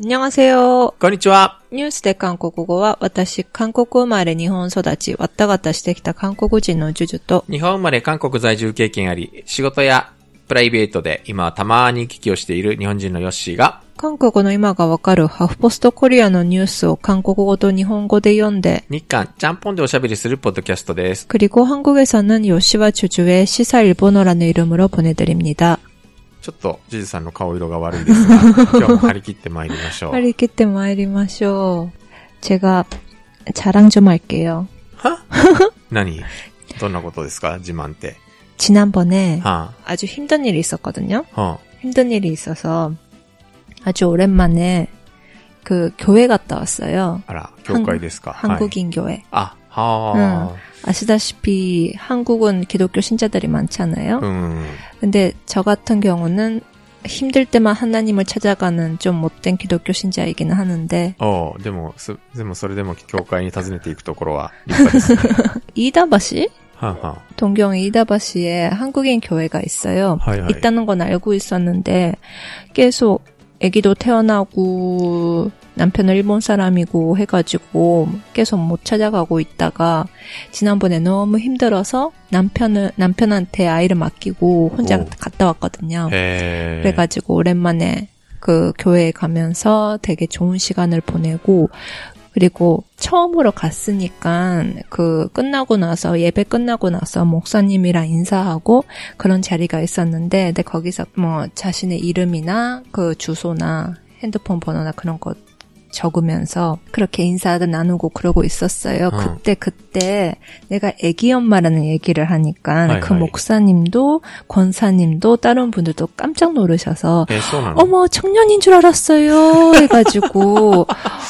안녕하세요. こんにちは。ニュースで韓国語は私、韓国生まれ日本育ち、わったがたしてきた韓国人のジュジュと、日本生まれ韓国在住経験あり、仕事やプライベートで今はたまに行き来をしている日本人のヨッシーが、韓国の今がわかるハフポストコリアのニュースを韓国語と日本語で読んで、日韓ちゃんぽんでおしゃべりするポッドキャストです。 그리고 한국에서는 요시와 주주의 시사 일본어라는 이름으로 보내드립니다. ちょっと、ジュジュさんの顔色が悪いですが、今日も張り切って参りましょう。 빨리 끼때 마이리마쇼. 제가 자랑 좀 할게요. は何どんなことですか自慢って。 지난번에 は 아주 힘든 일이 있었거든요. あ、は 힘든 일이 있어서 아주 오랜만에 그 교회 갔다 왔어요. あ、あら、教会ですか。はい。 한국인 교회. あ、 は 아시다시피 한국은 기독교 신자들이 많잖아요. あ。うん。 근데 저 같은 경우는 힘들 때만 하나님을 찾아가는 좀 못된 기독교 신자이기는 하는데 おうでも、す、でもそれでも教会に訪ねていくところは立派ですね。 이다바시? はあ、は 동경 이다바시에 한국인 교회가 있어요. 하이, 하이. 있다는 건 알고 있었는데 계속 아기도 태어나고 남편은 일본 사람이고 해가지고 계속 못 찾아가고 있다가 지난번에 너무 힘들어서 남편을 남편한테 아이를 맡기고 혼자 오. 갔다 왔거든요. 에이. 그래가지고 오랜만에 그 교회에 가면서 되게 좋은 시간을 보내고 그리고 처음으로 갔으니까 그 끝나고 나서 예배 끝나고 나서 목사님이랑 인사하고 그런 자리가 있었는데 근데 거기서 뭐 자신의 이름이나 그 주소나 핸드폰 번호나 그런 거 적으면서 그렇게 인사도 나누고 그러고 있었어요. 어. 그때 그때 내가 애기 엄마라는 얘기를 하니까 하이, 그 하이. 목사님도 권사님도 다른 분들도 깜짝 놀라셔서 えーそうなの 어머 청년인 줄 알았어요 해가지고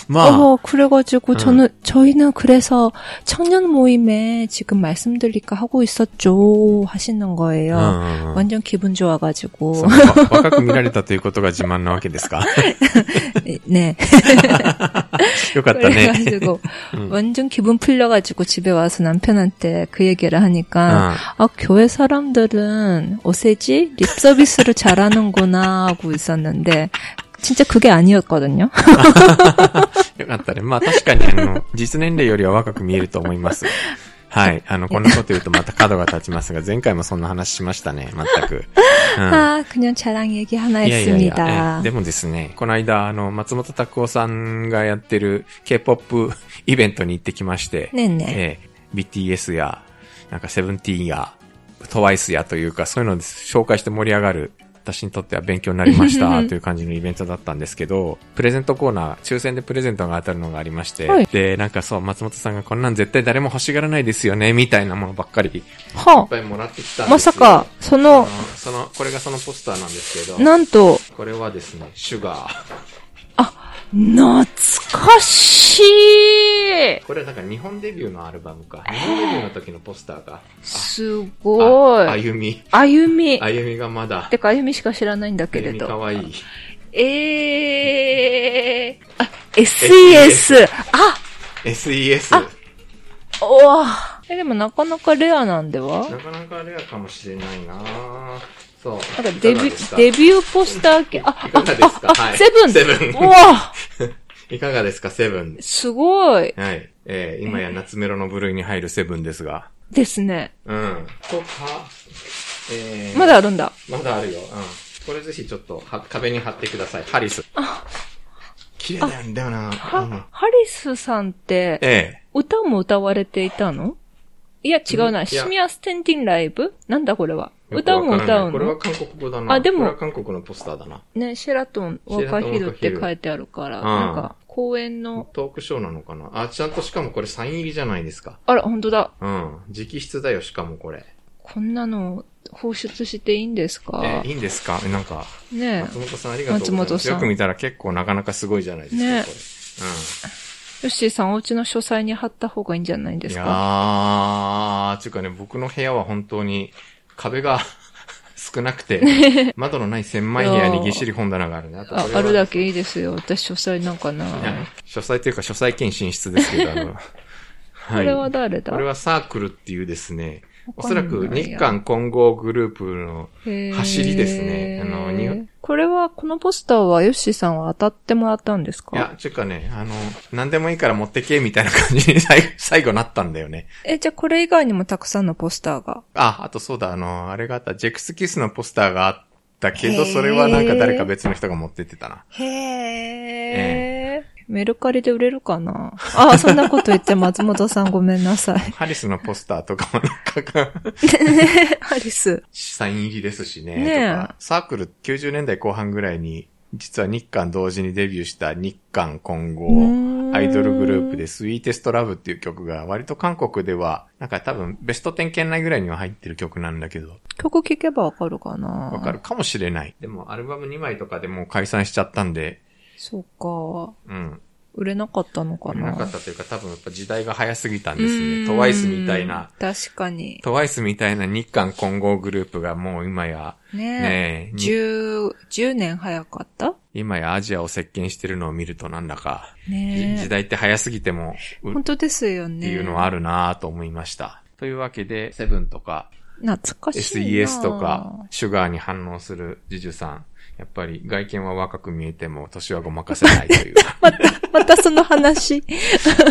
まあ、 어머 그래가지고 응. 저는 저희는 그래서 청년 모임에 지금 말씀드릴까 하고 있었죠 하시는 うん 거예요. うんうん 완전 기분 좋아가지고 そのわ若く見られたということが自慢なわけですか 네 よかったね。 그래가지고 응. 완전 기분 풀려가지고 집에 와서 남편한테 그 얘기를 하니까 う 아 교회 사람들은 오세지 립 서비스를 잘하는구나 하고 있었는데 진짜 그게 아니었거든요. ん。よかったね。まあ確かにあの、実年齢よりは若く見えると思います。 はい。あの、こんなこと言うとまた角が立ちますが、前回もそんな話しましたね。全く。うん。 아 그냥 자랑 얘기 하나 いやいやいや 했습니다. えでもですね、この間、あの、松本拓夫さんがやってる K-POP イベントに行ってきまして、 네네. えー BTS や、なんかセブンティーンや、TWICE やというか、そういうので紹介して盛り上がる、 私にとっては勉強になりましたという感じのイベントだったんですけど、プレゼントコーナー、抽選でプレゼントが当たるのがありまして、はい、で、なんかそう、松本さんがこんなん絶対誰も欲しがらないですよね、みたいなものばっかり、いっぱいもらってきたんですよ、まさか、その、その、これがそのポスターなんですけど、なんと、これはですね、シュガー。懐かしいこれはなんか日本デビューのアルバムか。日本デビューの時のポスターが。すごああい。ゆみ。あゆみ。あゆみがまだ。てか、あゆみしか知らないんだけれど。わいい。えー。あ、SES。あ、SES。あおわえ、でもなかなかレアなんでは？なかなかレアかもしれないなそう。なんかデビュデビューポスター系、あ、いかがですか？あ、あはいセブン？セブンうわ いかがですか、セブン。すごい。はい。えー、今や夏メロの部類に入るセブンですが。ですね。うん。とか、えー、まだあるんだ。まだあるよ。うん。これぜひちょっとは壁に貼ってください。ハリス。綺麗なんだよな。うんは、ハリスさんって、ええ歌も歌われていたの？いや、違うな。シミアステンティンライブなんだこれは？歌も歌うこれは韓国語だな。あでもこれは韓国のポスターだな。ね、シェラトン若昼って書いてあるから、うんなんか、公演の、トークショーなのかな？あ、ちゃんとしかもこれサイン入りじゃないですか。あら、本当だ。うん。直筆だよ、しかもこれ。こんなの放出していいんですか？え、いいんですか？なんか、ね松本さんありがとうございます。松本さんよく見たら結構なかなかすごいじゃないですか、ねこれ。ヨッシーさんお家の書斎に貼った方がいいんじゃないんでうん。いやすかー、ちゅうかね、僕の部屋は本当に壁が 少なくて、窓のない狭い部屋にぎっしり本棚があるね。あああるだけいいですよ。私書斎なんかな。書斎というか書斎兼寝室ですけど、あの、これは誰だ？これはサークルっていうですね、おそらく日韓混合グループの走りですね。あの、にこれは、このポスターはヨッシーさんは当たってもらったんですか？いや、ちゅうかね、あの、何でもいいから持ってけ、みたいな感じに 最後、最後なったんだよね。え、じゃあこれ以外にもたくさんのポスターが？あ、あとそうだ、あの、あれがあった、ジェクスキスのポスターがあったけど、それはなんか誰か別の人が持ってってたな。へー。えーメルカリで売れるかな？あ あ、そんなこと言って松本さんごめんなさい。ハリスのポスターとかもなんか ハリス。サイン入りですしね。ねサークル90年代後半ぐらいに、実は日韓同時にデビューした日韓混合アイドルグループでスイーテストラブっていう曲が割と韓国ではなんか多分ベスト10圏内ぐらいには入ってる曲なんだけど。曲聴けばわかるかな？わかるかもしれない。でもアルバム2枚とかでもう解散しちゃったんで、そうか。うん。売れなかったのかな売れなかったというか多分やっぱ時代が早すぎたんですね。トワイスみたいな。確かに。トワイスみたいな日韓混合グループがもう今や、ねえ。十、十年早かった？今やアジアを席巻してるのを見るとなんだか、ね時代って早すぎても、本当ですよね。っていうのはあるなと思いました。というわけで、セブンとか、懐かしい SES とか、シュガーに反応するジジュさん。やっぱり外見は若く見えても年はごまかせないという。また、またその話。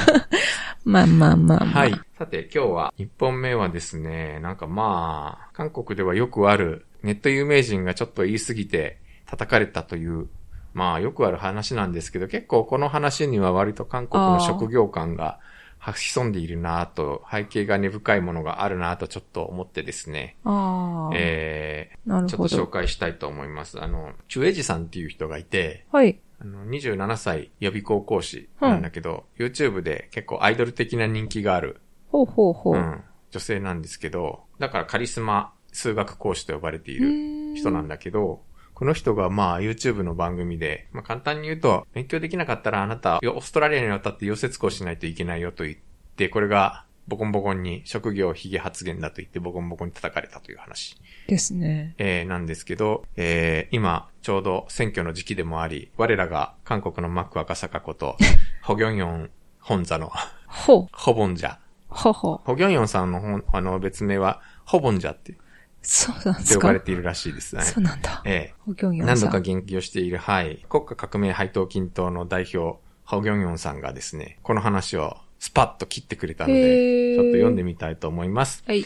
まあまあまあまあ。はい。さて今日は1本目はですね、なんかまあ、韓国ではよくあるネット有名人がちょっと言い過ぎて叩かれたという、まあよくある話なんですけど、結構この話には割と韓国の職業感が潜んでいるなと、背景が根深いものがあるなとちょっと思ってですね。ああ。えー、なるほど。ちょっと紹介したいと思います。あの、チュエジさんっていう人がいて、はい。あの、27歳予備高校師なんだけど、うん、YouTube で結構アイドル的な人気がある。ほうほうほう。うん。女性なんですけど、だからカリスマ数学講師と呼ばれている人なんだけど、この人がまあ YouTube の番組で、まあ簡単に言うと、勉強できなかったらあなた、オーストラリアに渡って溶接工しないといけないよと言って、これがボコンボコンに職業ヒゲ発言だと言ってボコンボコンに叩かれたという話。ですね。えー、なんですけど、えー、今、ちょうど選挙の時期でもあり、我らが韓国のマック赤坂こと、ホギョンヨン本座の、ほ、ホボンジャ。ほほ。ホギョンヨンさんの本、あの別名は、ホボンジャってそうなんですか？呼ばれているらしいですね。そうなんだ。ええ。何度か言及をしている、はい。国家革命配当均等の代表、ホギョンヨンさんがですね、この話をスパッと切ってくれたので、ちょっと読んでみたいと思います。はい。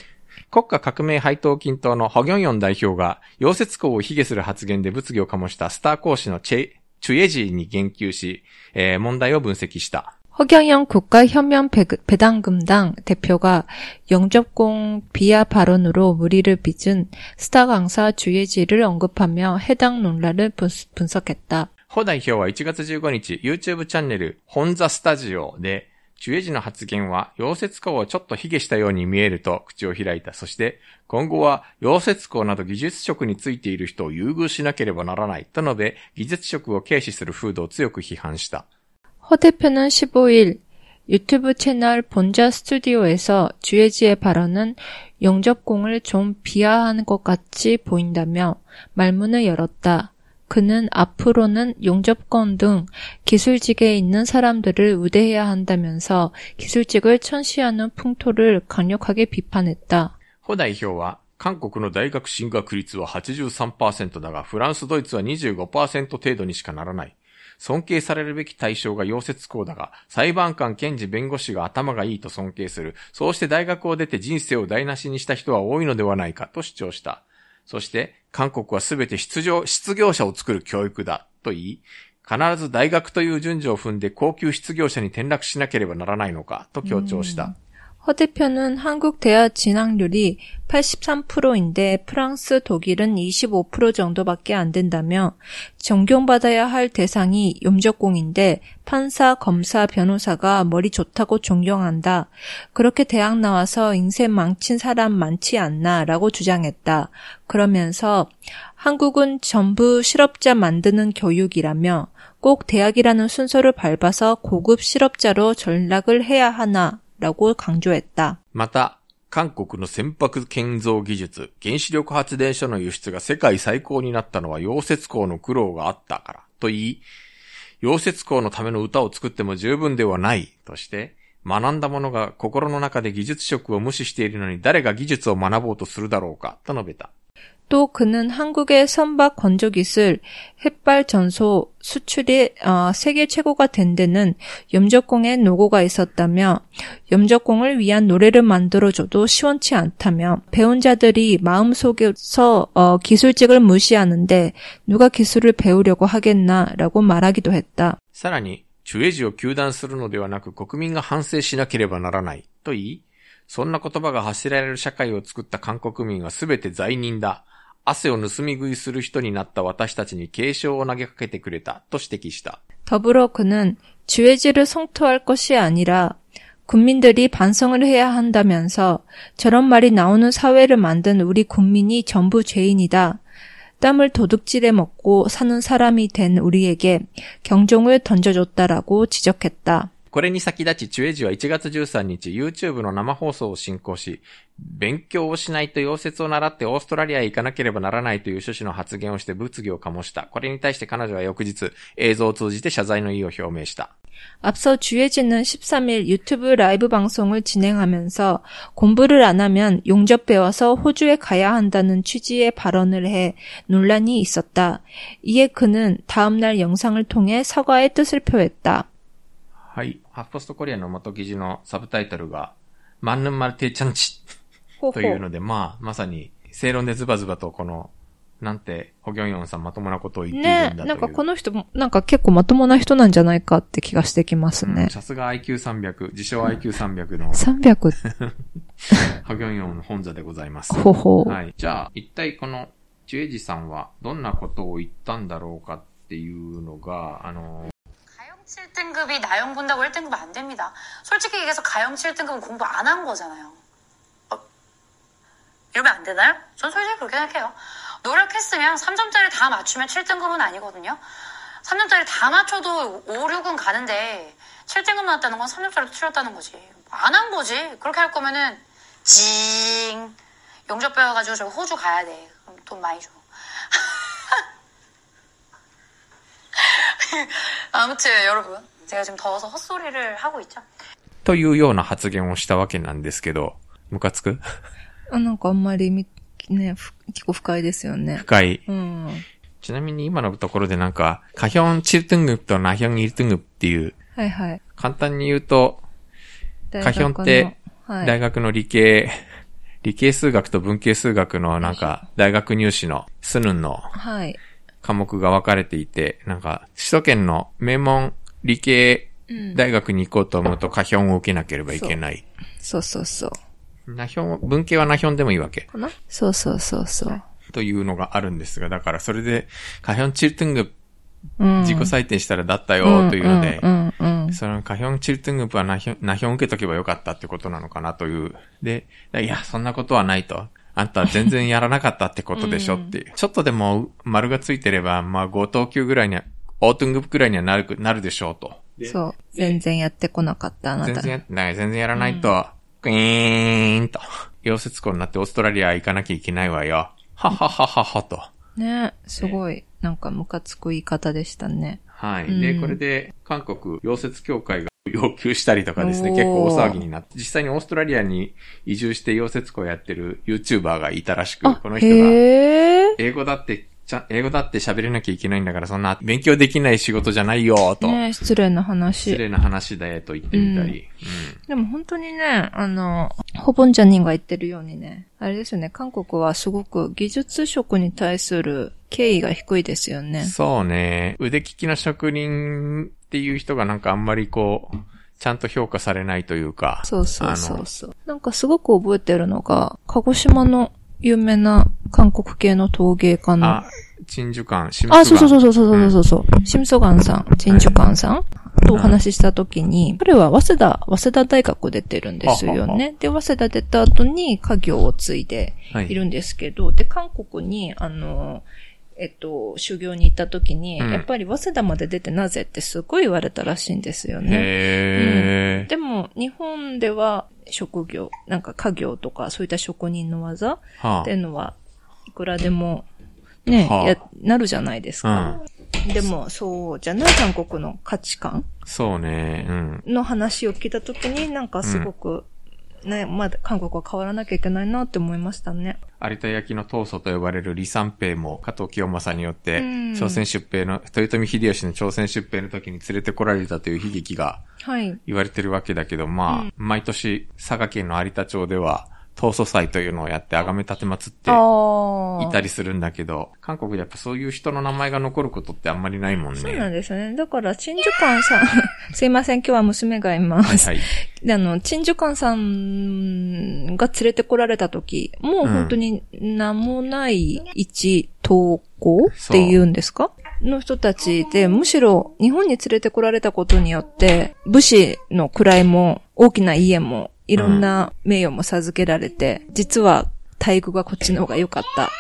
国家革命配当均等のホギョンヨン代表が、溶接工を卑下する発言で物議を醸したスター講師のチェ、チュエジーに言及し、えー、問題を分析した。 허경영 국가현면 배당금당 대표가 영접공 비하 발언으로 무리를 빚은 스타 강사 주예지를 언급하며 해당 논란을 분석했다. 허 대표는 1月15日 YouTube チャンネル本座スタジオで主エジの発言は溶接工をちょっと卑下したように見えると口を開いた。そして、今後は溶接工など技術職についている人を優遇しなければならないと述べ、技術職を軽視する風土を強く批判した。 허 대표는 15일 유튜브 채널 본자 스튜디오에서 주혜지의 발언은 영접공을 좀 비하하는 것 같이 보인다며 말문을 열었다. 그는 앞으로는 용접권 등 기술직에 있는 사람들을 우대해야 한다면서 기술직을 천시하는 풍토를 강력하게 비판했다. 호 대표는 韓国の大学進学率は83%だが、フランス、ドイツは25%程度にしかならない。 尊敬されるべき対象が溶接工だが、裁判官、検事、弁護士が頭がいいと尊敬する。そうして大学を出て人生を台無しにした人は多いのではないかと主張した。そして、韓国はすべて失業、失業者を作る教育だと言い、必ず大学という順序を踏んで高級失業者に転落しなければならないのかと強調した。 허 대표는 한국 대학 진학률이 83%인데 프랑스, 독일은 25% 정도밖에 안 된다며 존경받아야 할 대상이 염적공인데 판사, 검사, 변호사가 머리 좋다고 존경한다. 그렇게 대학 나와서 인생 망친 사람 많지 않나 라고 주장했다. 그러면서 한국은 전부 실업자 만드는 교육이라며 꼭 대학이라는 순서를 밟아서 고급 실업자로 전락을 해야 하나 라고 강조했다. また、韓国の船舶建造技術、原子力発電所の輸出が世界最高になったのは溶接工の苦労があったからと言い、溶接工のための歌を作っても十分ではないとして、 学んだ者が心の中で技術職を無視しているのに誰が技術を学ぼうとするだろうか、と述べた。 또 그는 한국의 선박 건조 기술, 햇발 전소 수출이 어, 세계 최고가 된 데는 염적공의 노고가 있었다며 염적공을 위한 노래를 만들어줘도 시원치 않다며 배운 자들이 마음속에서 어, 기술직을 무시하는데 누가 기술을 배우려고 하겠나라고 말하기도 했다. さらに、ジュエジを求断するのではなく国民が反省しなければならない、と言い、そんな言葉が発せられる社会を作った韓国民はすべて罪人だ。 汗を盗み食いする人になった私たちに警鐘を投げかけてくれた、と指摘した。 더불어 그는 주해지를 성토할 것이 아니라 국민들이 반성을 해야 한다면서 저런 말이 나오는 사회를 만든 우리 국민이 전부 죄인이다. 땀을 도둑질해 먹고 사는 사람이 된 우리에게 경종을 던져줬다라고 지적했다. これに先立ち、チュエジは1月13日、YouTube の生放送を進行し、勉強をしないと溶接を習ってオーストラリアへ行かなければならないという趣旨の発言をして物議を醸した。これに対して彼女は翌日、映像を通じて謝罪の意を表明した。 앞서 주혜진은 13일 유튜브 라이브 방송을 진행하면서 공부를 안 하면 용접 배워서 호주에 가야 한다는 취지의 발언을 해 논란이 있었다. 이에 그는 다음날 영상을 통해 사과의 뜻을 표했다. はい。ハポストコリアの元記事のサブタイトルが、マンヌンマルティチャンチというので、まあ、まさに、正論でズバズバとこの、なんて、ホギョンヨンさんまともなことを言っているねんだという。なんかこの人も、なんか結構まともな人なんじゃないかって気がしてきますうんね。さすが IQ300、自称 IQ300 の300、ハ ギョンヨン本座でございます。ほほ。はい。じゃあ、一体この、ジュエジさんはどんなことを言ったんだろうかっていうのが、あの、 7등급이 나영 본다고 1등급 안 됩니다. 솔직히 얘기해서 가영 7등급은 공부 안 한 거잖아요. 어, 이러면 안 되나요? 전 솔직히 그렇게 생각해요. 노력했으면 3점짜리 다 맞추면 7등급은 아니거든요. 3점짜리 다 맞춰도 5, 6은 가는데 7등급 나왔다는 건 3점짜리 틀렸다는 거지. 안 한 거지. 그렇게 할 거면은 징 용접 배워가지고 저 호주 가야 돼. 그럼 돈 많이 줘. 아무튼 여러분 제가 지금 더워서 헛소리를 하고 있죠. というような発言をしたわけなんですけど、ムカつくあなんかあんまりみ、ね、ふ結構深いですよね。深い。うん。ちなみに今のところでなんか、カヒョンチルトゥングプとナヒョンイルトゥングプっていう、はいはい。簡単に言うと、カヒョンって、はい、大学の理系、理系数学と文系数学のなんか、大学入試のスヌンのはい。 科目が分かれていて、なんか、首都圏の名門理系うん。大学に行こうと思うと、カヒョンを受けなければいけない。そうそうそう。ナヒョン、文系はナヒョンでもいいわけ。かな？そうそうそうそう。というのがあるんですが、だからそれで、カヒョンチルトゥングうん。自己採点したらだったよというのでう、んうんうん。そのカヒョンチルトゥングプはナヒョン、ナヒョン受けとけばよかったってことなのかなという。で、いや、そんなことはないと。あんたは全然やらなかったってことでしょっていう。ちょっとでも丸がついてれば、まあ5等級ぐらいには、オートゥングプぐらいにはなる、なるでしょうと。そう。全然やってこなかった、あなた。全然やってない、全然やらないと、クイーンと、溶接工になってオーストラリア行かなきゃいけないわよ。はははははと。ね、すごい、なんかムカつく言い方でしたね。はい。うんで、これで、韓国溶接協会が要求したりとかですね、結構大騒ぎになって、実際にオーストラリアに移住して溶接工やってる YouTuber がいたらしく、あこの、人が。英語だって、ちゃん、英語だって喋れなきゃいけないんだから、そんな勉強できない仕事じゃないよ、と。ね失礼な失話。礼な話だよ、と言ってみたり。でも本当にね、あの、ホボンジャニンが言ってるようにね、あれですよね、韓国はすごく技術職に対する敬意が低いですようんね。そうね。腕利きの職人っていう人がなんかあんまりこう、ちゃんと評価されないというか。そうそうそうそう。なんかすごく覚えてるのが、鹿児島の有名な韓国系の陶芸家の、あ、陳樹館、シあ、そうそうう。そうそうそうそうそう。シムソガンさん、チンジュカンさんとお話ししたときに、彼は早稲田、早稲田大学出てるんですよはははね。で、早稲田出た後に家業を継いではいいるんですけど、で、韓国に、あの、えっと、修行に行った時に、うんやっぱり早稲田まで出てなぜってすごい言われたらしいんですよね。へー。でも、日本では職業、なんか家業とかそういった職人の技はっていうのは、いくらでも、ね、はあや、なるじゃないですか。でも、そうじゃない韓国の価値観そうね、うん。の話を聞いたときに、なんかすごく、ね、まだ韓国は変わらなきゃいけないなって思いましたね。有田焼の闘争と呼ばれる李三平も加藤清正によってうん、朝鮮出兵の、豊臣秀吉の朝鮮出兵の時に連れてこられたという悲劇がはい。言われてるわけだけど、まあ、毎年佐賀県の有田町では、闘争祭というのをやって崇め立てまつって。いたりするんだけど、韓国でやっぱそういう人の名前が残ることってあんまりないもんね。そうなんですね。だから、チンジュカンさん、すいません、今日は娘がいます。はいはい。で、あの、チンジュカンさんが連れてこられた時、もう本当に名もない一投稿っていうんですか？の人たちで、むしろ日本に連れてこられたことによって、武士の位も大きな家もいろんな名誉も授けられて、実は待遇がこっちの方が良かった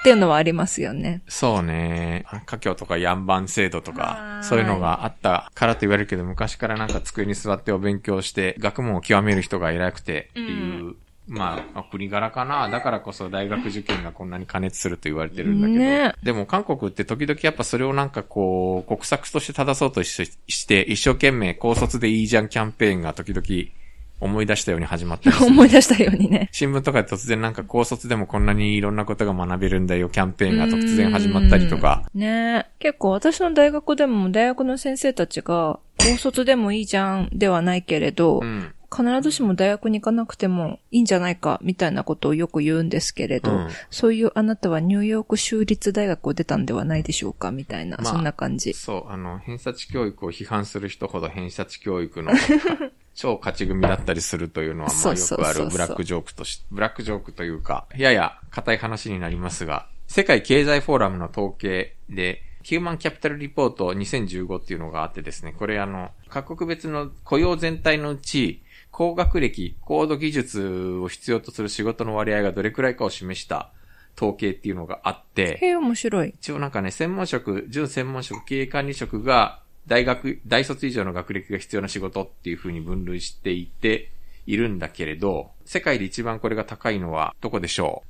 っていうのはありますよね。そうね。家境とかヤンバン制度とか、はいそういうのがあったからと言われるけど、昔からなんか机に座ってお勉強して、学問を極める人が偉くてっていう、まあ、国柄かな。だからこそ大学受験がこんなに過熱すると言われてるんだけど。ねでも韓国って時々やっぱそれをなんかこう、国策として正そうとしして、一生懸命高卒でいいじゃんキャンペーンが時々思い出したように始まったりする。思い出したようにね。新聞とかで突然なんか高卒でもこんなにいろんなことが学べるんだよキャンペーンが突然始まったりとか。うん。ね結構私の大学でも大学の先生たちが、高卒でもいいじゃんではないけれど、うん。必ずしも大学に行かなくてもいいんじゃないかみたいなことをよく言うんですけれど、うんそういうあなたはニューヨーク州立大学を出たんではないでしょうかみたいな、まあそんな感じ。そう、あの、偏差値教育を批判する人ほど偏差値教育の 超勝ち組だったりするというのは、まあよくあるブラックジョークとし、ブラックジョークというか、やや硬い話になりますが、世界経済フォーラムの統計で、ヒューマンキャピタルリポート2015っていうのがあってですね、これあの、各国別の雇用全体のうち、高学歴、高度技術を必要とする仕事の割合がどれくらいかを示した統計っていうのがあって、へえ、面白い。一応なんかね、専門職、準専門職、経営管理職が、大学、大卒以上の学歴が必要な仕事っていう風に分類していて、いるんだけれど、世界で一番これが高いのはどこでしょ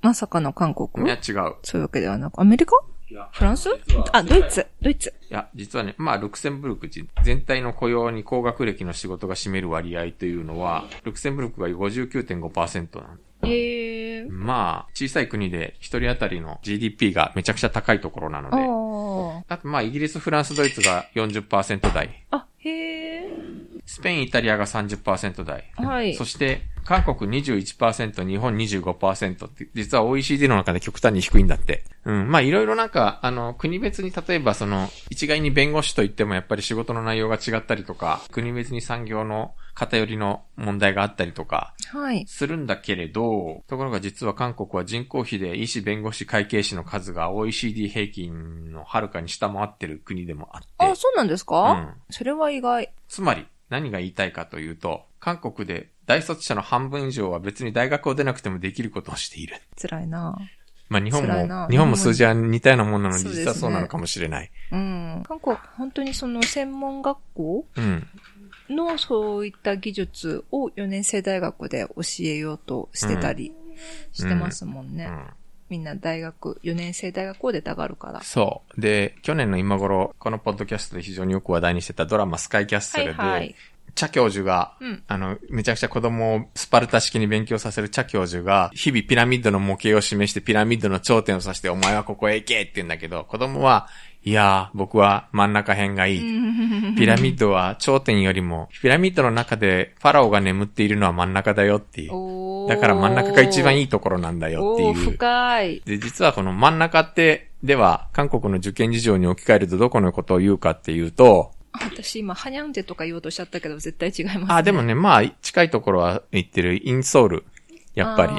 まさかの韓うい国や、違う。そういうわけではなく、アメリカ？フランス？あ、ドイツ、ドイツ。いや、実はね、まあ、ルクセンブルク人全体の雇用に高学歴の仕事が占める割合というのは、ルクセンブルクが59.5%なんへえ。まあ、小さい国で一人当たりの GDP がめちゃくちゃ高いところなので、ああとまあ、イギリス、フランス、ドイツが40%台、あ。あ、へえ。スペイン、イタリアが30%台。はいそして、韓国21%、日本25%って、実は OECD の中で極端に低いんだって。うん。まあ、いろいろなんか、あの、国別に例えばその、一概に弁護士といってもやっぱり仕事の内容が違ったりとか、国別に産業の偏りの問題があったりとか、はい。するんだけれど、ところが実は韓国は人口比で医師、弁護士、会計士の数が OECD 平均のはるかに下回ってる国でもあって。あ、そうなんですか、うんそれは意外。つまり、何が言いたいかというと、韓国で大卒者の半分以上は別に大学を出なくてもできることをしている。辛いなまあ日本も、日本も数字は似たようなものなのでそうですね実はそうなのかもしれない。うん。韓国、本当にその専門学校うん。のそういった技術を4年生大学で教えようとしてたりしてますもんね。うん。みんな大学、4年生大学を出たがるから。そう。で、去年の今頃、このポッドキャストで非常によく話題にしてたドラマスカイキャッスルで、はいはいチャ教授が、うんあの、めちゃくちゃ子供をスパルタ式に勉強させるチャ教授が、日々ピラミッドの模型を示してピラミッドの頂点を指して、お前はここへ行けって言うんだけど、子供は、いやー、僕は真ん中辺がいい。ピラミッドは頂点よりも、ピラミッドの中でファラオが眠っているのは真ん中だよっていう。だから真ん中が一番いいところなんだよっていう。深い。で、実はこの真ん中って、では、韓国の受験事情に置き換えるとどこのことを言うかっていうと、私今、ハニャンテとか言おうとしちゃったけど、絶対違います、ね。あ、でもね、まあ、近いところは言ってるインソール。やっぱり。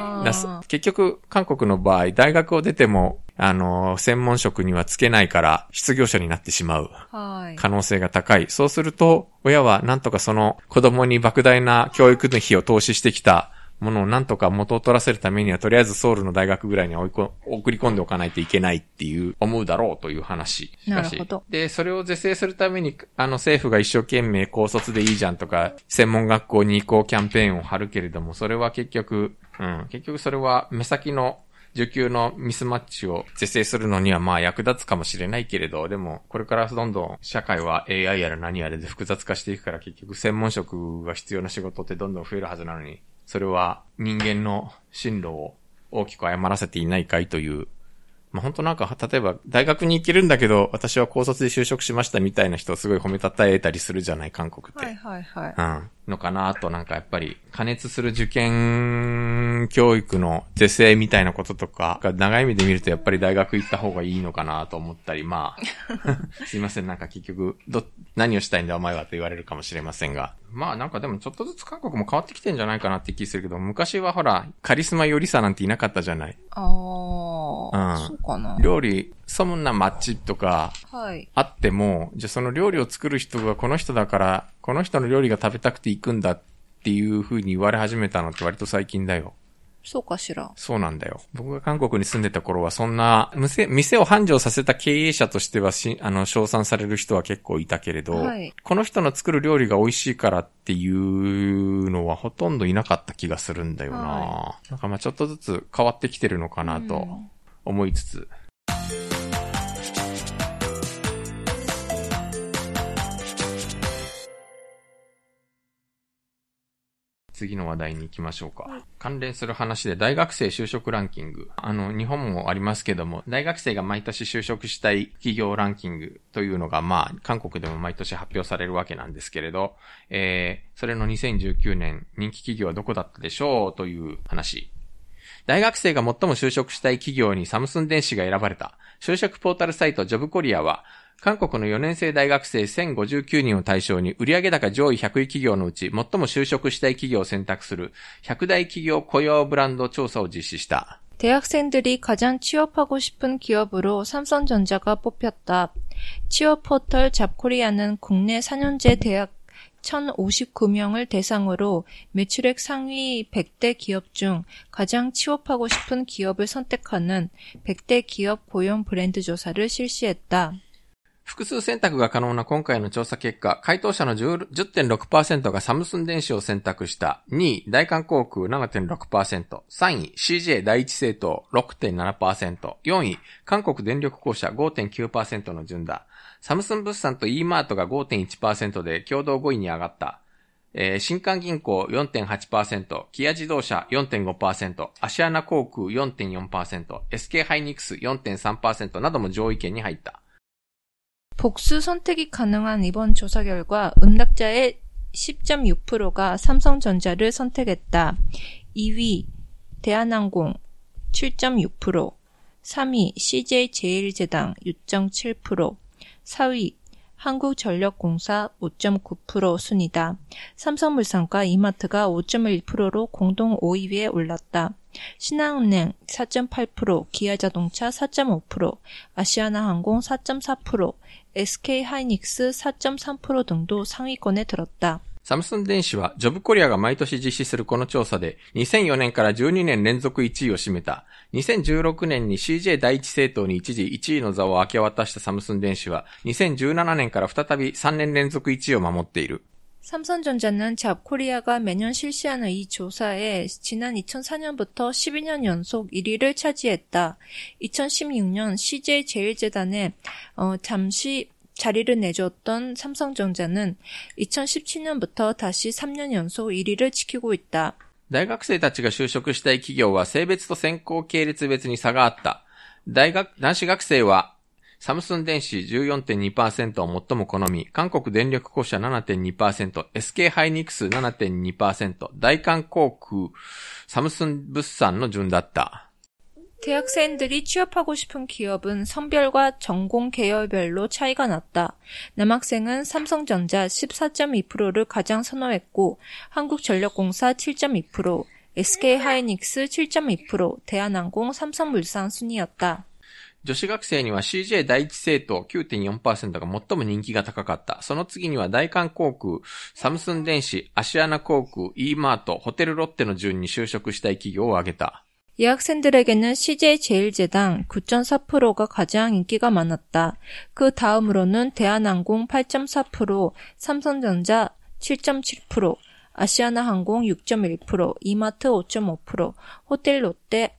結局、韓国の場合、大学を出ても、あの、専門職にはつけないから、失業者になってしまうはい。可能性が高い。そうすると、親はなんとかその子供に莫大な教育の費を投資してきたものをなんとか元を取らせるためには、とりあえずソウルの大学ぐらいに追いこ送り込んでおかないといけないっていう、思うだろうという話。しかしなるほどで、それを是正するために、あの政府が一生懸命高卒でいいじゃんとか、専門学校に行こうキャンペーンを張るけれども、それは結局、うん、結局それは目先の需給のミスマッチを是正するのにはまあ役立つかもしれないけれど、でもこれからどんどん社会は AI やら何やらで複雑化していくから結局専門職が必要な仕事ってどんどん増えるはずなのに、それは人間の進路を大きく誤らせていないかいというまあ、本当なんか、例えば、大学に行けるんだけど、私は高卒で就職しましたみたいな人をすごい褒めたたえたりするじゃない、韓国って。はいはいはい。うん。のかなと、なんかやっぱり、加熱する受験教育の是正みたいなこととか、長い意味で見るとやっぱり大学行った方がいいのかなと思ったり、まあ、すいません、なんか結局、ど、何をしたいんだお前はと言われるかもしれませんが。まあなんかでもちょっとずつ韓国も変わってきてんじゃないかなって気するけど、昔はほら、カリスマよりさなんていなかったじゃない。ああ、うん。そうかな。料理、そんなマッチとか、はい。あっても、じゃあその料理を作る人がこの人だから、この人の料理が食べたくて行くんだっていう風に言われ始めたのって割と最近だよ。そうかしら。そうなんだよ。僕が韓国に住んでた頃はそんな、店、店を繁盛させた経営者としてはし、あの、称賛される人は結構いたけれど、はい、この人の作る料理が美味しいからっていうのはほとんどいなかった気がするんだよな。はい、なんかまあちょっとずつ変わってきてるのかなと思いつつ。うん次の話題に行きましょうか。はい、関連する話で大学生就職ランキング。あの、日本もありますけども、大学生が毎年就職したい企業ランキングというのが、まあ、韓国でも毎年発表されるわけなんですけれど、えー、それの2019年人気企業はどこだったでしょうという話。大学生が最も就職したい企業にサムスン電子が選ばれた。就職ポータルサイトジョブコリアは、韓国の4年生大学生1059人を対象に売上高上位100位企業のうち最も就職したい企業を選択する100大企業雇用ブランド調査を実施した。대학생들이가장취업하고싶은기업으로삼성전자가뽑혔다 취업포털잡코리아는 국내 4년제 대학1059명을 대상으로 매출액 상위 100대 기업 중 가장 취업하고 싶은 기업을 선택하는 100대 기업 고용 브랜드 조사를 실시했다. 複数選択が可能な今回の調査結果、回答者の10.6%がサムスン電子を選択した。2位、大韓航空7.6%。3位、CJ 第一政党6.7%。4位、韓国電力公社5.9%の順だ。サムスン物産と e マートが5.1%で共同5位に上がった。えー、新韓銀行4.8%、キア自動車4.5%、アシアナ航空4.4%、SK ハイニクス4.3%なども上位圏に入った。 복수 선택이 가능한 이번 조사 결과 응답자의 10.6%가 삼성전자를 선택했다. 2위 대한항공 7.6%, 3위 CJ제일제당 6.7%, 4위 한국전력공사 5.9% 순이다. 삼성물산과 이마트가 5.1%로 공동 5위에 올랐다. 신한은행 4.8%, 기아자동차 4.5%, 아시아나항공 4.4%, SK하이닉스 4.3% 등도 상위권에 들었다. サムスン電子は、ジョブコリアが毎年実施するこの調査で、2004年から12年連続1位を占めた。2016年に CJ 第一政党に一時1位の座を明け渡したサムスン電子は、2017年から再び3年連続1位を守っている。 삼성전자는 잡코리아가 매년 실시하는 이 조사에 지난 2004년부터 12년 연속 1위를 차지했다. 2016년 CJ 제일재단에 어, 잠시 자리를 내줬던 삼성전자는 2017년부터 다시 3년 연속 1위를 지키고 있다. 大学生たちが就職したい企業は性別と専攻系列別に差があった。大学、男子学生は サムスン電子14.2%を最も好み、韓国電力公社7.2%、SK ハイニクス7.2%、大韓航空、サムスン物産の順だった。 대학생들이 취업하고 싶은 기업은 성별과 전공 계열별로 차이가 났다. 남학생은 삼성전자 14.2%를 가장 선호했고, 한국전력공사 7.2%, SK하이닉스 7.2%, 대한항공, 삼성물산 순이었다. 女子学生には CJ 第一政党9.4%が最も人気が高かった。その次には大韓航空、サムスン電子、アシアナ航空、E マート、ホテルロッテの順に就職したい企業を挙げた。이 학생들에게는 CJ 제일제당 9.4%가 가장 인기가 많았다. 그 다음으로는 대한항공 8.4%, 삼성전자 7.7%, 아시아나항공 6.1%, 이마트 5.5%, 호텔 롯데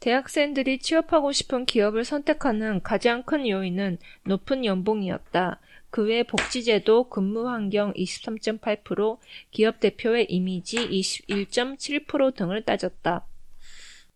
대학생들이 취업하고 싶은 기업을 선택하는 가장 큰 요인은 높은 연봉이었다. 그 외 복지제도, 근무 환경 23.8%, 기업 대표의 이미지 21.7% 등을 따졌다.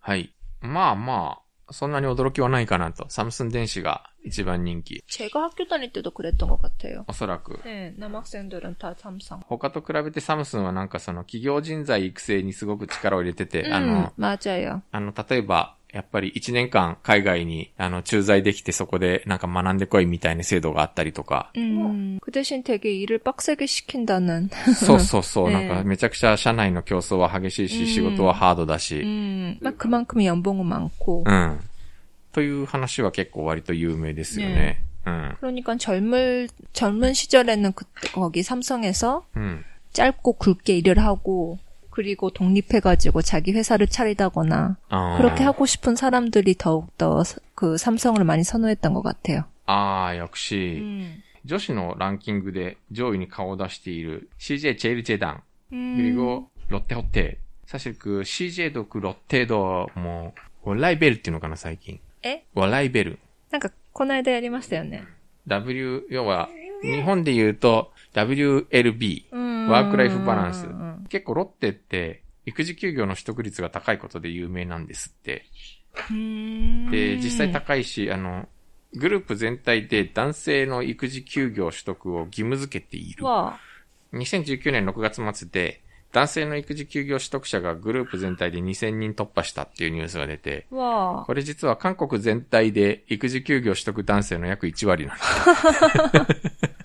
하이, 마마. そんなに驚きはないかなと。サムスン電子が一番人気。 제가 학교 다닐 때도 그랬던 것 같아요. おそらく。 네, 남학생들은 다 삼성. 他と比べてサムスンはなんかその企業人材育成にすごく力を入れてて、 음, あの、 맞아요. あの、例えば、 やっぱり1年間海外に、あの、駐在できてそこでなんか学んでこいみたいな制度があったりとか、 음, 그 대신 되게 일을 빡세게 시킨다는. そうそうそう、ねなんかめちゃくちゃ社内の競争は激しいし、うん仕事はハードだし、 음, 막 그만큼 연봉은 많고. うん。という話は結構割と有名ですよね。うん。 그러니까 젊을, 젊은 시절에는 그때 거기 삼성에서 うん。 짧고 굵게 일을 하고 그리고 독립해가지고 자기 회사를 차리다거나 あー 그렇게 하고 싶은 사람들이 더욱더 그 삼성을 많이 선호했던 것 같아요. ああ、역시、 음. 女子のランキングで上位に顔を出している CJ 제일재단 음. 그리고 롯데호텔. 사실 그 CJ도 그 롯데도 뭐 월라이벨 っていうのかな最近。 에? ワライベル。なんかこの間やりましたよね。 W、要は、日本で言うと WLB、ワークライフバランス。結構ロッテって、育児休業の取得率が高いことで有名なんですって。で、実際高いし、あの、グループ全体で男性の育児休業取得を義務付けている。2019年6月末で、男性の育児休業取得者がグループ全体で2000人突破したっていうニュースが出て、これ実は韓国全体で育児休業取得男性の約1割なんだ。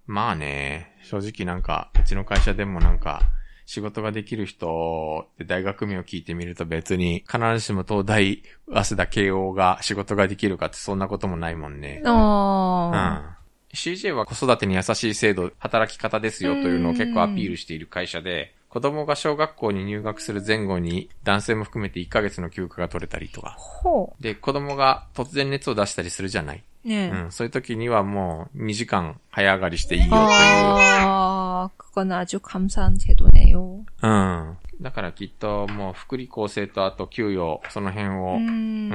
まあね、正直なんかうちの会社でもなんか仕事ができる人って大学名を聞いてみると別に必ずしも東大、早稲田、慶応が仕事ができるかってそんなこともないもんね。 어. うん。CJ は子育てに優しい制度、働き方ですよというのを結構アピールしている会社で、子供が小学校に入学する前後に男性も含めて1ヶ月の休暇が取れたりとか。 호. で、子供が突然熱を出したりするじゃない。 네. うん。そういう時にはもう2時間早上がりしていいよという。 아, 그건 아주 감사한 제도네요. うん。だからきっともう福利厚生とあと給与、その辺を、 음.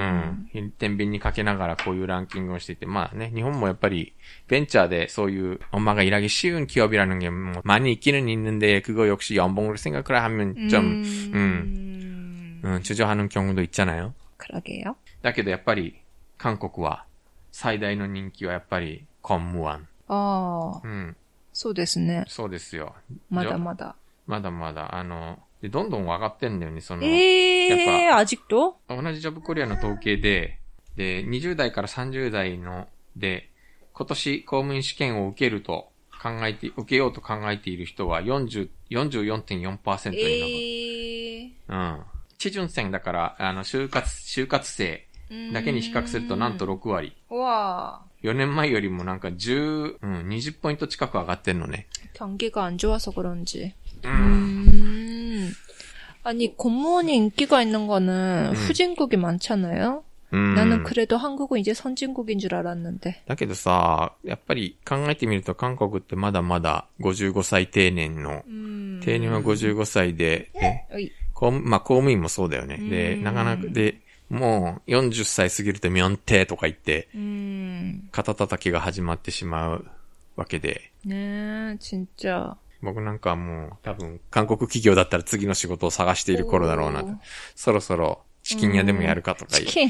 うん。天秤にかけながらこういうランキングをしていて、まあね、日本もやっぱり、ベンチャーでそういう、엄마가 일하기 쉬운 기업이라는 게 뭐, 많이 있기는 있는데, 그거 역시 연봉으로 생각을 하면 좀, 음. 음, 주저하는 경우도 있잖아요. 그러게요. だけどやっぱり、韓国は、最大の人気はやっぱり、コンムワン。 아, うん。 そうですね。そうですよ。まだまだ。まだまだ、あの、で、どんどん上がってんだよね、その。ええー、アジっ同じジョブコリアの統計で、で、20代から30代の、で、今年公務員試験を受けると考えて、受けようと考えている人は40、44.4%になる。えー、うん。基準線だから、あの、就活、就活生だけに比較するとなんと6割。うわ4年前よりもなんか10、うん、20ポイント近く上がってんのね。 경기가 안 좋아서 그런지. うん。 음. 아니, 공무원이 인기가 있는 거는 음. 후진국이 많잖아요? うん。 나는 그래도 한국은 이제 선진국인 줄 알았는데. だけどさ、やっぱり考えてみると韓国ってまだまだ55歳定年の、 음. 定年は55歳で、で 어이. 公務まあ公務員もそうだよね。で、うんなかなか、で、 もう40歳過ぎるとミョンテとか言って、 음. 肩叩きが始まってしまうわけで、 네, 진짜. 僕なんかはもう多分韓国企業だったら次の仕事を探している頃だろうなと。そろそろチキン屋でもやるかとか言う。 치킨.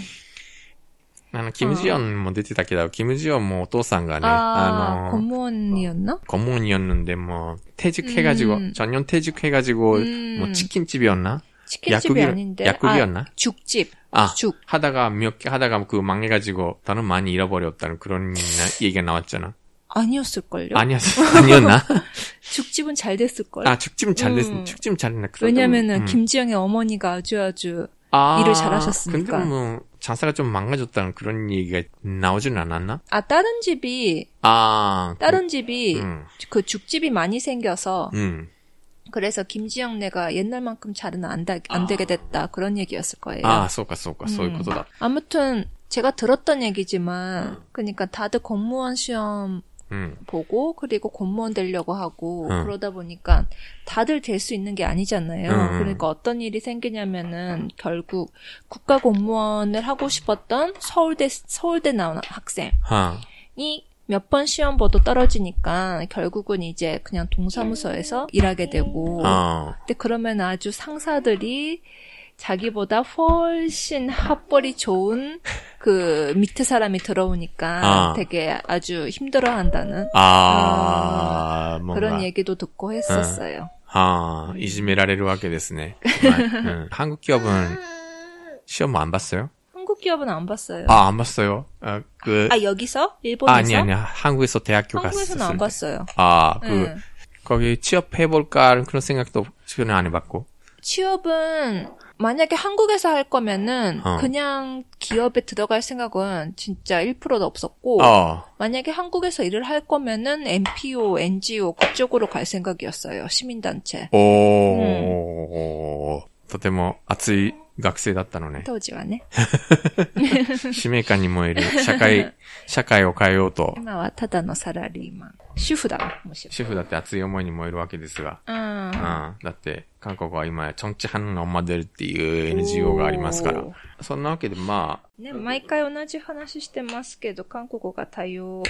あの、キムジヨンも出てたけど、キムジヨンもお父さんがね、 아, あの、 공무원이었나? 고문이었는데 뭐 퇴직해가지고 음. 전년 퇴직해가지고 음. 뭐 치킨집이었나? 치킨집이 약국이- 아닌데. 약국이었나? 아, 죽집. 아 죽. 하다가 몇 개 하다가 그 망해가지고 돈은 많이 잃어버렸다는 그런 나- 얘기가 나왔잖아. 아니었을걸요? 아니었어 아니었나? 죽집은 잘 됐을걸. 아 축집은 잘 됐, 음. 축집은 잘했나? 왜냐면은 음. 김지영의 어머니가 아주 아주 아, 일을 잘하셨으니까. 근데 뭐 장사가 좀 망가졌다는 그런 얘기가 나오진 않았나? 아 다른 집이 아 다른 집이 음, 그 죽집이 많이 생겨서 음. 그래서 김지영 내가 옛날만큼 잘은 안, 다, 안 되게 아. 됐다 그런 얘기였을 거예요. 아, 쏘까 쏘까 쏘이코도다. 아무튼 제가 들었던 얘기지만 음. 그러니까 다들 공무원 시험 음. 보고 그리고 공무원 되려고 하고 음. 그러다 보니까 다들 될 수 있는 게 아니잖아요. 음, 음. 그러니까 어떤 일이 생기냐면은 결국 국가 공무원을 하고 싶었던 서울대 서울대 나온 학생이 하. 몇 번 시험 봐도 떨어지니까 결국은 이제 그냥 동사무소에서 일하게 되고 아. 근데 그러면 아주 상사들이 자기보다 훨씬 합벌이 좋은 그 밑에 사람이 들어오니까 아. 되게 아주 힘들어한다는 아, 음, 그런 얘기도 듣고 했었어요. 아, 이즈메라레로 하게 됐으네. 한국 기업은 시험 뭐 안 봤어요? 한국 기업은 안 봤어요. 아, 안 봤어요. 아, 그, 아, 여기서 일본에서 아니, 아니, 한국에서 대학교 갔어요. 한국에서는 안 봤어요. 아, 그, 응. 거기 취업해볼까 하는 그런 생각도 전혀 안 해봤고. 취업은 만약에 한국에서 할 거면은 어. 그냥 기업에 들어갈 생각은 진짜 1%도 없었고 어, 만약에 한국에서 일을 할 거면은 NPO, NGO 그쪽으로 갈 생각이었어요. 시민단체. おー、とても熱い 学生だったのね。当時はね. 使命感に燃える社会、社会を変えようと、今はただのサラリーマン。主婦だもん、むしろ。主婦だって熱い思いに燃えるわけですが。うん。うん。だって、韓国は今、チョンチハンのマデルっていう NGO がありますからお。そんなわけで、まあ、ね、毎回同じ話してますけど、韓国が多様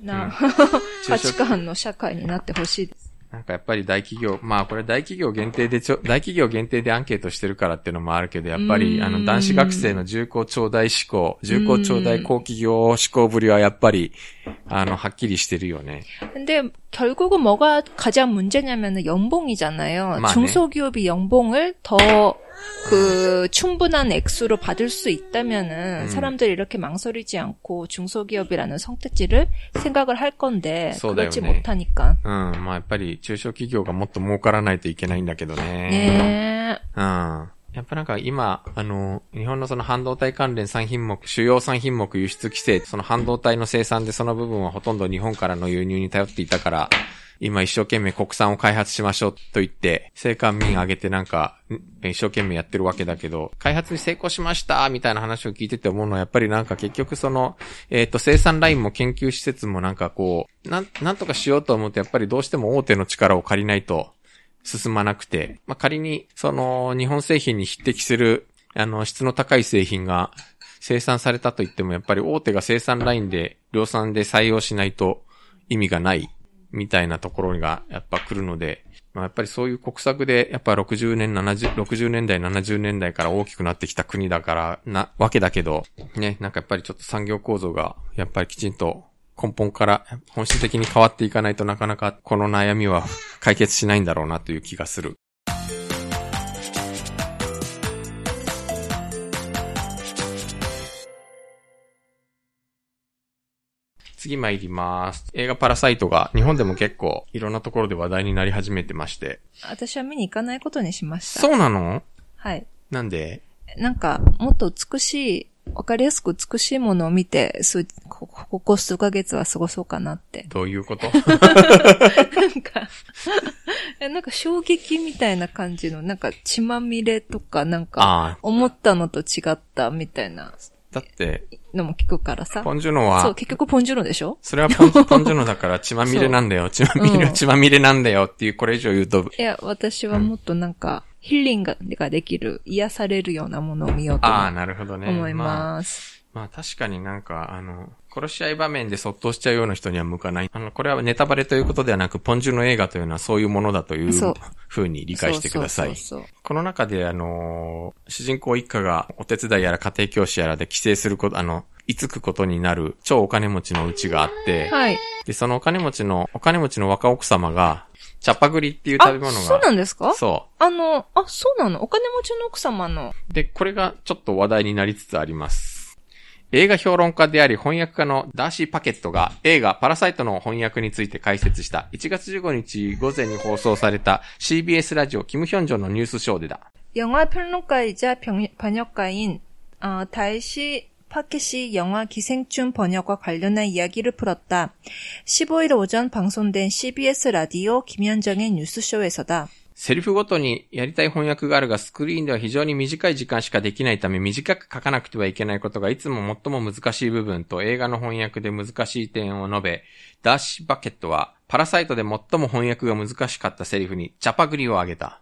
な、中 価値小観の社会になってほしいです。なんかやっぱり大企業、まあこれ大企業限定でちょ、大企業限定でアンケートしてるからっていうのもあるけど、やっぱりうんあの男子学生の重厚長大志向、重厚長大高企業志向ぶりはやっぱり、あの、はっきりしてるよね。 근데 결국은 뭐가 가장 문제냐면은 연봉이잖아요. 맞네. 중소기업이 연봉을 더 그 충분한 액수로 받을 수 있다면은 음. 사람들이 이렇게 망설이지 않고 중소기업이라는 선택지를 생각을 할 건데そうだよね。 그렇지 못하니까. うん、まあやっぱり中小企業がもっと儲からないといけないんだけどね。 네. うん。 やっぱなんか今、あの、日本のその半導体関連3品目、主要3品目輸出規制、その半導体の生産でその部分はほとんど日本からの輸入に頼っていたから、今一生懸命国産を開発しましょうと言って、生還民上げてなんか、一生懸命やってるわけだけど、開発に成功しましたみたいな話を聞いてて思うのは、やっぱりなんか結局その、えっ、と、生産ラインも研究施設もなんかこう、なん、なんとかしようと思うと、やっぱりどうしても大手の力を借りないと、進まなくて、まあ、仮に、その、日本製品に匹敵する、あの、質の高い製品が生産されたと言っても、やっぱり大手が生産ラインで、量産で採用しないと意味がない、みたいなところがやっぱ来るので、まあ、やっぱりそういう国策で、やっぱ60年、70、60年代、70年代から大きくなってきた国だから、な、わけだけど、ね、なんかやっぱりちょっと産業構造が、やっぱりきちんと根本から本質的に変わっていかないとなかなかこの悩みは解決しないんだろうなという気がする。次参ります。映画パラサイトが日本でも結構いろんなところで話題になり始めてまして。私は見に行かないことにしました。そうなの？はい。なんで？なんか、もっと美しい、わかりやすく美しいものを見て、数こここ数ヶ月は過ごそうかなって。どういうこと？なんか、えなんか衝撃みたいな感じの、なんか血まみれとか、なんか、あ思ったのと違ったみたいな。だって、のも聞くからさ。ポンジュノそう、は、結局ポンジュロでしょ？それはポンポンジュノだから血まみれなんだよ、血まみれ、うん血まみれなんだよっていう、これ以上言うと、いや、私はもっとなんか、ヒーリングができる、癒されるようなものを見ようとああ、なるほどね。思います。まあ確かになんか、あの、殺し合い場面でそっとしちゃうような人には向かない。あの、これはネタバレということではなく、ポンジュの映画というのはそういうものだというそう風に理解してください。そうそうそうこの中であの、主人公一家がお手伝いやら家庭教師やらで帰省すること、あの、居つくことになる超お金持ちの家があって、はい。で、そのお金持ちの、お金持ちの若奥様が、チャッパグリっていうあ食べ物が、、そうなんですかそあの、あ、そうなのお金持ちの奥様の。う。で、これがちょっと話題になりつつあります。映画評論家であり翻訳家のダーシー・パケットが映画パラサイトの翻訳について解説した1月15日午前に放送された CBS ラジオキムヒョンジョンのニュースショーでだ。 영화 평론가이자 병- 번역가인 어, 달시 파켓이 영화 기생충 번역과 관련한 이야기를 풀었다. 15일 오전 방송된 CBS 라디오 김현정의 뉴스쇼에서다. セリフごとにやりたい翻訳があるが、スクリーンでは非常に短い時間しかできないため、短く書かなくてはいけないことがいつも最も難しい部分と映画の翻訳で難しい点を述べ、ダーシー・バケットは、パラサイトで最も翻訳が難しかったセリフに、ジャパグリを挙げた。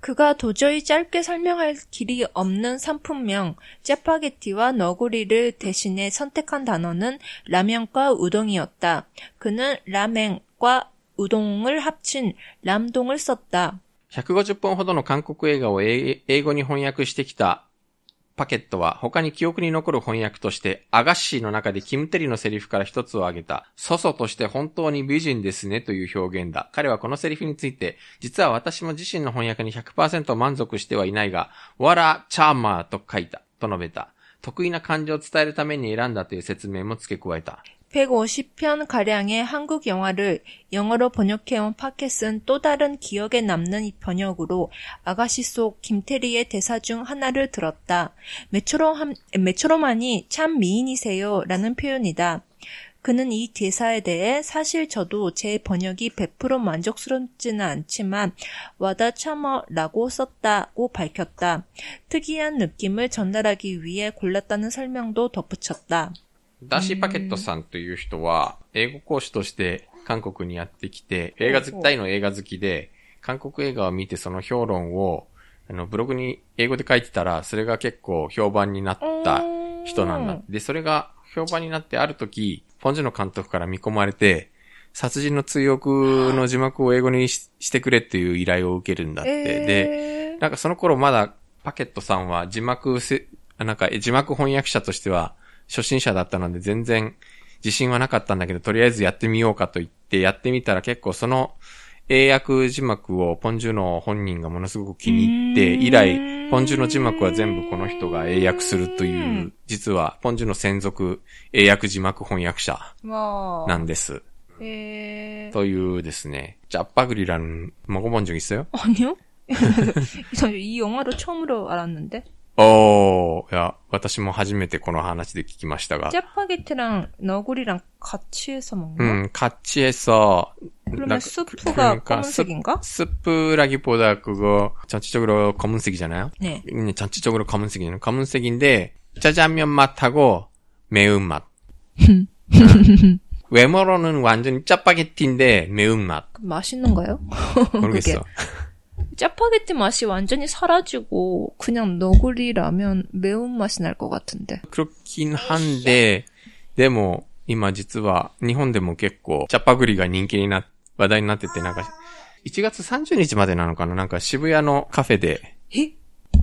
그가 도저히 짧게 설명할 길이 없는 상품명 짜파게티와 너구리를 대신에 선택한 단어는 라면과 우동이었다. 그는 라멘과 우동을 합친 람동을 썼다. 150本ほどの韓国映画を英英語に翻訳してきた パケットは他に記憶に残る翻訳として、アガッシーの中でキムテリのセリフから一つを挙げた、祖祖として本当に美人ですねという表現だ。彼はこのセリフについて、実は私も自身の翻訳に100%満足してはいないが、わら、チャーマーと書いた、と述べた。得意な感情を伝えるために選んだという説明も付け加えた。 150편 가량의 한국 영화를 영어로 번역해온 파켓은 또 다른 기억에 남는 이 번역으로 아가씨 속 김태리의 대사 중 하나를 들었다. 메초롬하니 참 미인이세요 라는 표현이다. 그는 이 대사에 대해 사실 저도 제 번역이 100% 만족스럽지는 않지만 와다 참어라고 썼다고 밝혔다. 특이한 느낌을 전달하기 위해 골랐다는 설명도 덧붙였다. ダーシー・パケットさんという人は、英語講師として韓国にやってきて、映画好き、大の映画好きで、韓国映画を見てその評論を、あの、ブログに英語で書いてたら、それが結構評判になった人なんだ。で、それが評判になってある時、ポンジュの監督から見込まれて、殺人の追憶の字幕を英語にししてくれっていう依頼を受けるんだって。で、 에... なんかその頃まだパケットさんは字幕せ、あなんか字幕翻訳者としては初心者だったので全然自信はなかったんだけど、とりあえずやってみようかと言ってやってみたら結構その英訳字幕をポンジュの本人がものすごく気に入って、うん以来、ポンジュの字幕は全部この人が英訳するという、実はポンジュの専属英訳字幕翻訳者 와. なんです。 에... というですね、ジャッパグリラン、먹어본적 있어요? 아니요? 이 영화로 처음으로 알았는데. おー、いや、私も初めてこの話で聞きましたが。 짜파게티랑 너구리랑 같이 해서 う 먹나? ん、カッチエ서 그러면 스프가 검은색인가? 스프라기보다 그거 전체적으로 검은색이잖아요. 네. 음, 전체적으로 검은색이에요. 검은색인데 짜장면 맛하고 매운맛. 음. 외모로는 완전히 짜파게티인데 매운맛. 맛있는가요? 모르겠어. 짜파게티 맛이 완전히 사라지고 그냥 너구리 라면 매운맛이 날 것 같은데. 그렇긴 한데, でも今実は日本でも結構チャパグリが人気にな、話題になっててなんか、1月30日までなのかななんか渋谷のカフェで、え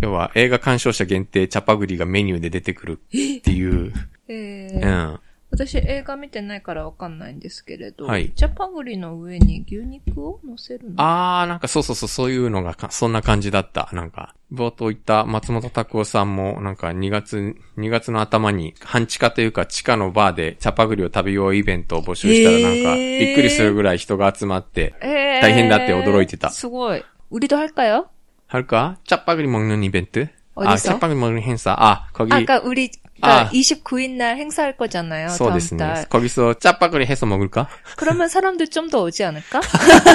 要は映画鑑賞者限定チャパグリがメニューで出てくるっていう、 에... うん。 私映画見てないからわかんないんですけれど、はい、チャパグリの上に牛肉を乗せるの？あー、なんかそうそうそう、そういうのがそんな感じだった。なんか、冒頭言った松本拓夫さんも、なんか2月、2月の頭に半地下というか地下のバーでチャパグリを食べようイベントを募集したらなんか、びっくりするぐらい人が集まって、大変だって驚いてた。すごい。売りと도るかよ？はるか？チャパグリ먹는イベント？あ、チャパグリ먹는 행 사。 あ、거あ。아까 아. 그러니까 아. 29일 날 행사할 거잖아요. 다음 달. 거기서 짜파구리 해서 먹을까? 그러면 사람들 좀 더 오지 않을까?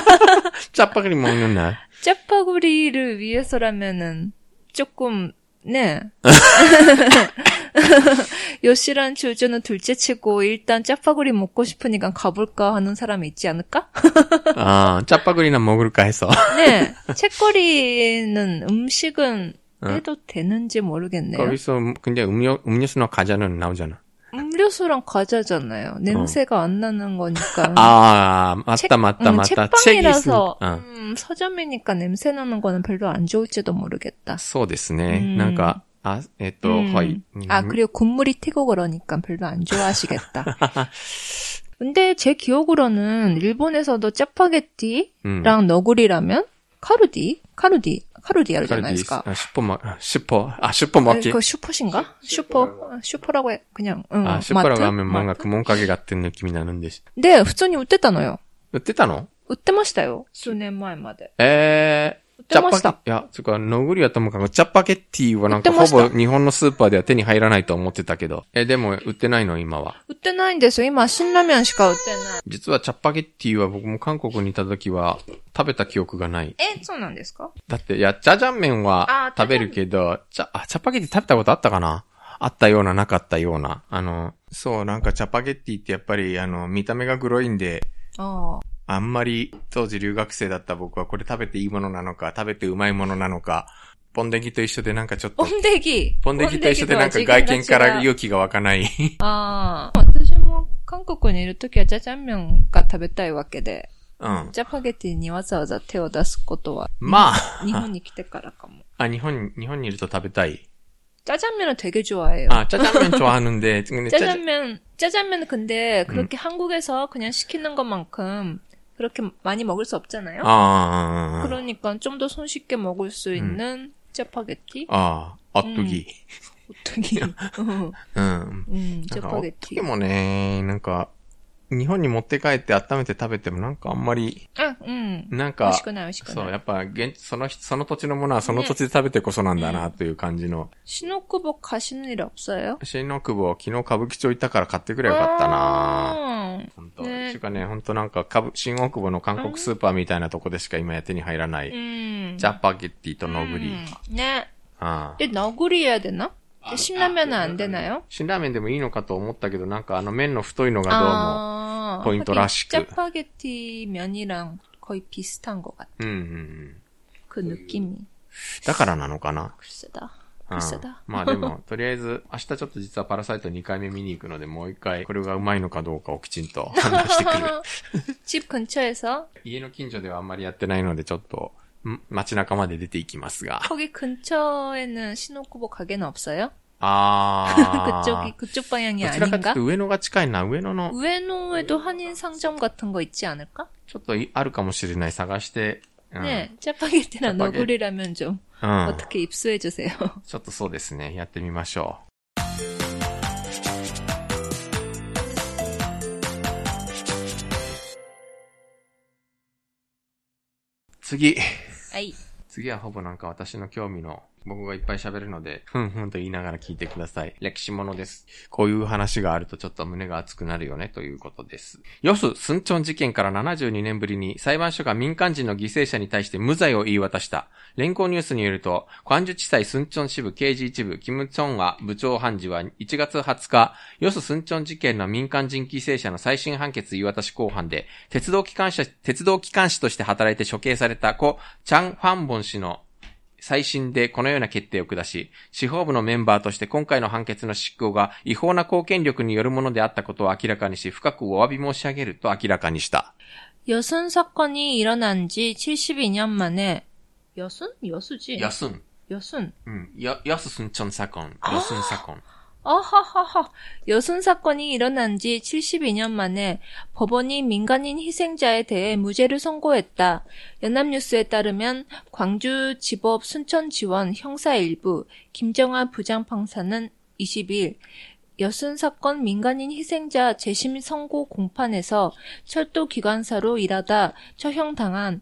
짜파구리 먹는 날. 짜파구리를 위해서라면은 조금 네. 요시란 주주는 둘째 치고 일단 짜파구리 먹고 싶으니까 가볼까 하는 사람이 있지 않을까? 아, 짜파구리나 먹을까 해서. 네. 책거리는 음식은 어. 해도 되는지 모르겠네요. 거기서 근데 음료 음료수나 과자는 나오잖아. 음료수랑 과자잖아요. 냄새가 안 나는 거니까. 아, 맞다, 책- 맞다, 음, 맞다. 책방이라서 어. 음, 서점이니까 냄새 나는 거는 별로 안 좋을지도 모르겠다. そうですね。うんなんか、あ、えっと、 음. はい。 아 그리고 국물이 튀고 그러니까 별로 안 좋아하시겠다. 근데 제 기억으로는 일본에서도 짜파게티랑 うん。 너구리라면 카루디, 카루디, 카루디 あるじゃないですか。あシュポマ、シュポ、あ、シュポ 아, 巻き。 그 슈퍼신가? 슈퍼, 아, 슈퍼라고 해, 그냥, 응, 아, 슈퍼라고 마트? 하면 뭔가 마트? 구멍가게 같은 느낌이 나는데. 네, 普通に売ってたのよ。売ってたの売ってましたよ。数年前まで。えー、売 ってました。いや、つうか、のぐりはともかく、チャパゲッティはなんかほぼ日本のスーパーでは手に入らないと思ってたけど。え、でも売ってないの？今は。売ってないんですよ。今、辛ラーメンしか売ってない。実はチャパゲッティは僕も韓国にいた時は食べた記憶がない。え、そうなんですか？だって、いや、ジャジャン麺は食べるけど、チャ、あ、チャパゲッティ食べたことあったかな？あったような、なかったような。あの、そう、なんかチャパゲッティってやっぱり、あの、見た目がグロいんで、ああ。あんまり当時留学生だった僕はこれ食べていいものなのか、食べてうまいものなのか、ポンデギと一緒でなんかちょっとポ、ンデギ。ポンデギと一緒でなんか外見から勇気が湧かない。ああ。私も韓国にいるときはジャジャン麺が食べたいわけで、うん。ジャパゲティにわざわざ手を出すことは、ま日本に来てからかも。あ、日本、日本にいると食べたい。 짜장면을 되게 좋아해요. 아, 짜장면 좋아하는데, 근데 짜장, 짜장면, 짜장면은 근데 그렇게 한국에서 그냥 시키는 것만큼 그렇게 많이 먹을 수 없잖아요. 아, 아, 아, 그러니까 좀 더 손쉽게 먹을 수 있는 짜파게티? 아, 엇두기. 오뚜기. 어, うん。 음, なんか、おっとき 짜파게티. もね、なんか、 日本に持って帰って温めて食べてもなんかあんまり、 아, 음. なんか、 맛있구나, 맛있구나. そう、やっぱ、現地、その人、その土地のものはその土地で食べてこそなんだな、という感じの。 신호쿠복 가시는 일 없어요? 新の久保、昨日歌舞伎町行ったから買ってくればよかったな 아, 本当。ねていうかね、本当なんか、歌舞新大久保の韓国スーパーみたいなとこでしか今や手に入らない、 음. ジャパゲッティとノグリ。 음, 네. ああ 근데 너구리 해 야 되나? 신라면은 안 되나요? 辛ラーメンでもいいのかと思ったけど、なんかあの麺の太いのがどうも、 아, 포인트 하긴 라시크. 짜파게티 면이랑 거의 비슷한 것 같아. うんうんうん。 그 느낌이. だからなのかな 글쎄다. うん 글쎄다. まあでも、とりあえず、明日ちょっと実はパラサイト2回目見に行くので、もう一回、これがうまいのかどうかをきちんと判断してくる。 집 근처에서 家の近所ではあんまりやってないので、ちょっと、ん 街中まで出ていきますが。 거기 근처에는 신호쿠보 가게는 없어요? あー。 그쪽이 그쪽 방향이 どちらかという 아닌가? と上野が近いな。上野の、 우에노에도 한인 상점 같은 거 있지 않을까? ちょっといあるかもしれない。探して。うん。 네, 짜파게티나 짜파게- 너구리라면 좀 うん。 어떻게 입수해 주세요. ちょっとそうですね。やってみましょう。次。 はい,次はほぼなんか私の興味の、僕がいっぱい喋るので、ふんふんと言いながら聞いてください。歴史ものです。こういう話があるとちょっと胸が熱くなるよねということです。ヨス・スンチョン事件から72年ぶりに裁判所が民間人の犠牲者に対して無罪を言い渡した。連合ニュースによると、クアンジュ地裁スンチョン支部刑事一部、キム・チョンア部長判事は1月20日、ヨス・スンチョン事件の民間人犠牲者の最新判決言い渡し公判で、鉄道機関車、鉄道機関士として働いて処刑された故、チャン・ファンボン氏の最新でこのような決定を下し、司法部のメンバーとして今回の判決の執行が違法な貢献力によるものであったことを明らかにし、深くお詫び申し上げると明らかにした。 여순 사건이 일어난 지 72년 만에 여순? 여수지? やすん。 여순. うん。や、やすすんちょんさこん。やすんさこん。 어하하하. 여순 사건이 일어난 지 72년 만에 법원이 민간인 희생자에 대해 무죄를 선고했다. 연합뉴스에 따르면 광주지법 순천지원 형사 일부 김정아 부장판사는 20일 여순 사건 민간인 희생자 재심 선고 공판에서 철도 기관사로 일하다 처형당한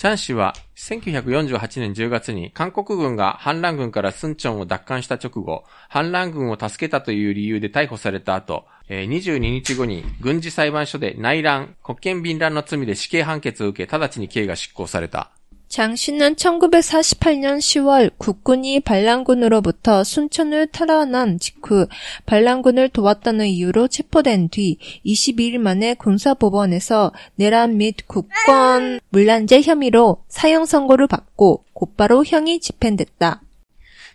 チャン氏は1948年10月に韓国軍が反乱軍からスンチョンを奪還した直後、反乱軍を助けたという理由で逮捕された後、22日後に軍事裁判所で内乱、国権便乱の罪で死刑判決を受け、直ちに刑が執行された。 장 씨는 1948년 10월 국군이 반란군으로부터 순천을 탈환한 직후 반란군을 도왔다는 이유로 체포된 뒤 22일 만에 군사법원에서 내란 및 국권 물란죄 혐의로 사형 선고를 받고 곧바로 형이 집행됐다.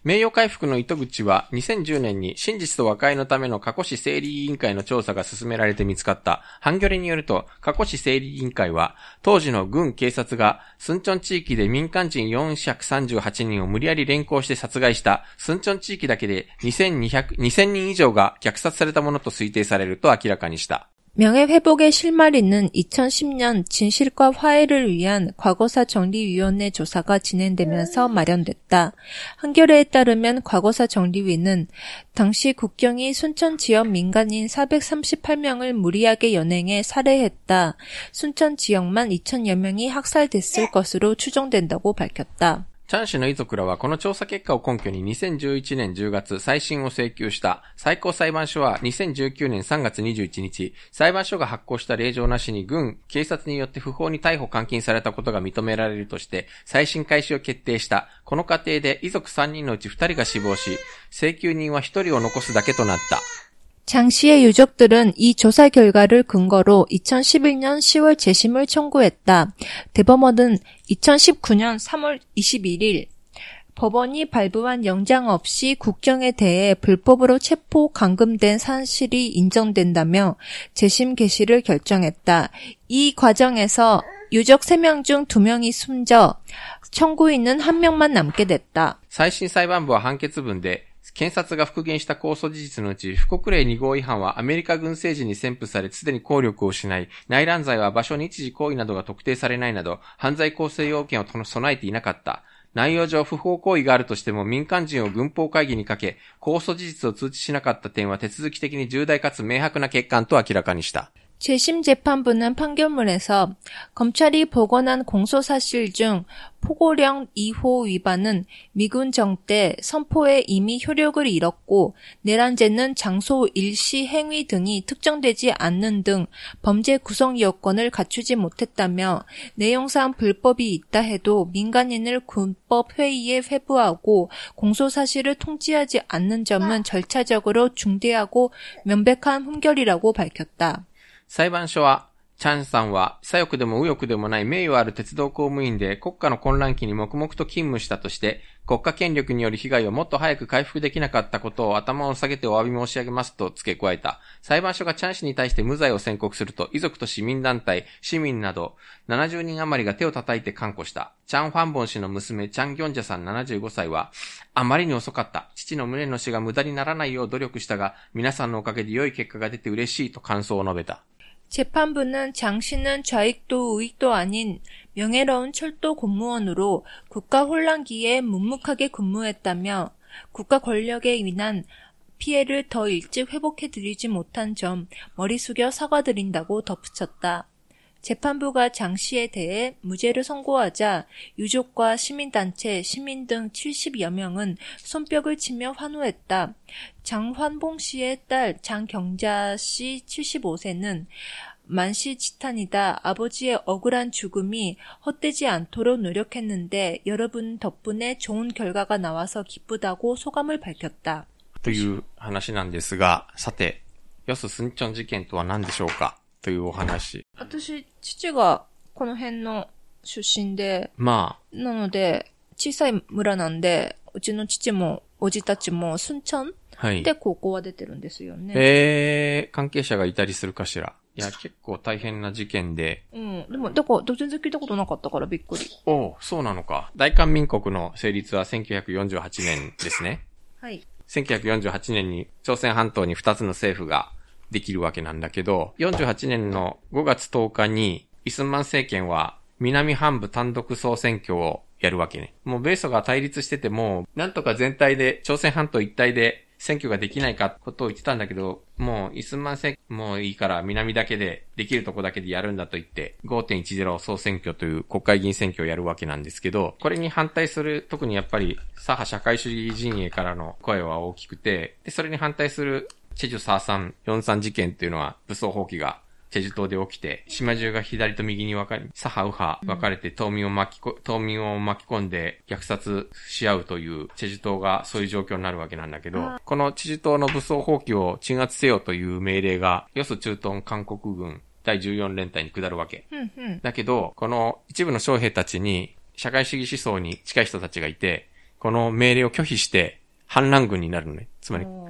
名誉回復の糸口は2010年に真実と和解のための過去市整理委員会の調査が進められて見つかった。ハンギョレによると、過去市整理委員会は、当時の軍警察がスンチョン地域で民間人438人を無理やり連行して殺害したスンチョン地域だけで2200、2000人以上が虐殺されたものと推定されると明らかにした。 명예회복의 실마리는 2010년 진실과 화해를 위한 과거사 정리위원회 조사가 진행되면서 마련됐다. 한겨레에 따르면 과거사 정리위는 당시 국경이 순천 지역 민간인 438명을 무리하게 연행해 살해했다. 순천 지역만 2천여 명이 학살됐을 것으로 추정된다고 밝혔다. チャン氏の遺族らはこの調査結果を根拠に2011年10月再審を請求した最高裁判所は2019年3月21日、裁判所が発行した令状なしに軍、警察によって不法に逮捕監禁されたことが認められるとして再審開始を決定した。この過程で遺族3人のうち2人が死亡し、請求人は1人を残すだけとなった。 장 씨의 유족들은 이 조사 결과를 근거로 2011년 10월 재심을 청구했다. 대법원은 2019년 3월 21일 법원이 발부한 영장 없이 국경에 대해 불법으로 체포 감금된 사실이 인정된다며 재심 개시를 결정했다. 이 과정에서 유족 3명 중 2명이 숨져 청구인은 1명만 남게 됐다. 最新裁判部は判決文で 検察が復元した控訴事実のうち、不国令2号違反はアメリカ軍政治に宣布され、すでに効力を失い、内乱罪は場所日時行為などが特定されないなど、犯罪構成要件を備えていなかった。内容上不法行為があるとしても民間人を軍法会議にかけ、控訴事実を通知しなかった点は手続き的に重大かつ明白な欠陥と明らかにした。 재심 재판부는 판결문에서 검찰이 복원한 공소 사실 중 포고령 2호 위반은 미군 정때 선포에 이미 효력을 잃었고 내란죄는 장소 일시 행위 등이 특정되지 않는 등 범죄 구성 요건을 갖추지 못했다며 내용상 불법이 있다 해도 민간인을 군법 회의에 회부하고 공소 사실을 통지하지 않는 점은 절차적으로 중대하고 명백한 훈결이라고 밝혔다. 裁判所は、チャンさんは、左翼でも右翼でもない名誉ある鉄道公務員で国家の混乱期に黙々と勤務したとして、国家権力による被害をもっと早く回復できなかったことを頭を下げてお詫び申し上げますと付け加えた。裁判所がチャン氏に対して無罪を宣告すると、遺族と市民団体、市民など、70人余りが手を叩いて勧告した。チャン・ファンボン氏の娘、チャン・ギョンジャさん75歳は、あまりに遅かった。父の無念の死が無駄にならないよう努力したが、皆さんのおかげで良い結果が出て嬉しいと感想を述べた。 재판부는 장 씨는 좌익도 우익도 아닌 명예로운 철도 공무원으로 국가 혼란기에 묵묵하게 근무했다며 국가 권력에 인한 피해를 더 일찍 회복해드리지 못한 점 머리 숙여 사과드린다고 덧붙였다. 재판부가 장 씨에 대해 무죄를 선고하자 유족과 시민단체, 시민 등 70여 명은 손뼉을 치며 환호했다. 장환봉 씨의 딸 장경자 씨 75세는 만시지탄이다. 아버지의 억울한 죽음이 헛되지 않도록 노력했는데 여러분 덕분에 좋은 결과가 나와서 기쁘다고 소감을 밝혔다. という話なんですが、さて、ヨススンチョン事件とは何でしょうか というお話。私、父がこの辺の出身で、まなので、小さい村なんで、うちの父もおじたちもスンチョンあ、はい。で高校は出てるんですよね。えー、関係者がいたりするかしら？いや、結構大変な事件で。うん。でも、だから、全然聞いたことなかったからびっくり。おうそうなのか。大韓民国の成立は1948年ですね。はい。1948年に朝鮮半島に2つの政府ができるわけなんだけど、48年の5月10日にイスンマン政権は南半部単独総選挙をやるわけね。もう米ソが対立してても、なんとか全体で、朝鮮半島一体で選挙ができないかことを言ってたんだけど、もうイスンマン政権もういいから南だけで、できるとこだけでやるんだと言って、5.10総選挙という国会議員選挙をやるわけなんですけど、これに反対する、特にやっぱり左派社会主義陣営からの声は大きくて、で、それに反対するチェジュサーサン、ヨンサン事件っていうのは武装放棄がチェジュ島で起きて、島中が左と右に分かれ、左派右派分かれて島民を巻きこ、島民を巻き込んで虐殺し合うというチェジュ島がそういう状況になるわけなんだけど、このチェジュ島の武装放棄を鎮圧せよという命令が、ヨス中東韓国軍第14連隊に下るわけ。うんうん。だけど、この一部の将兵たちに、社会主義思想に近い人たちがいて、この命令を拒否して反乱軍になるのね。つまり、お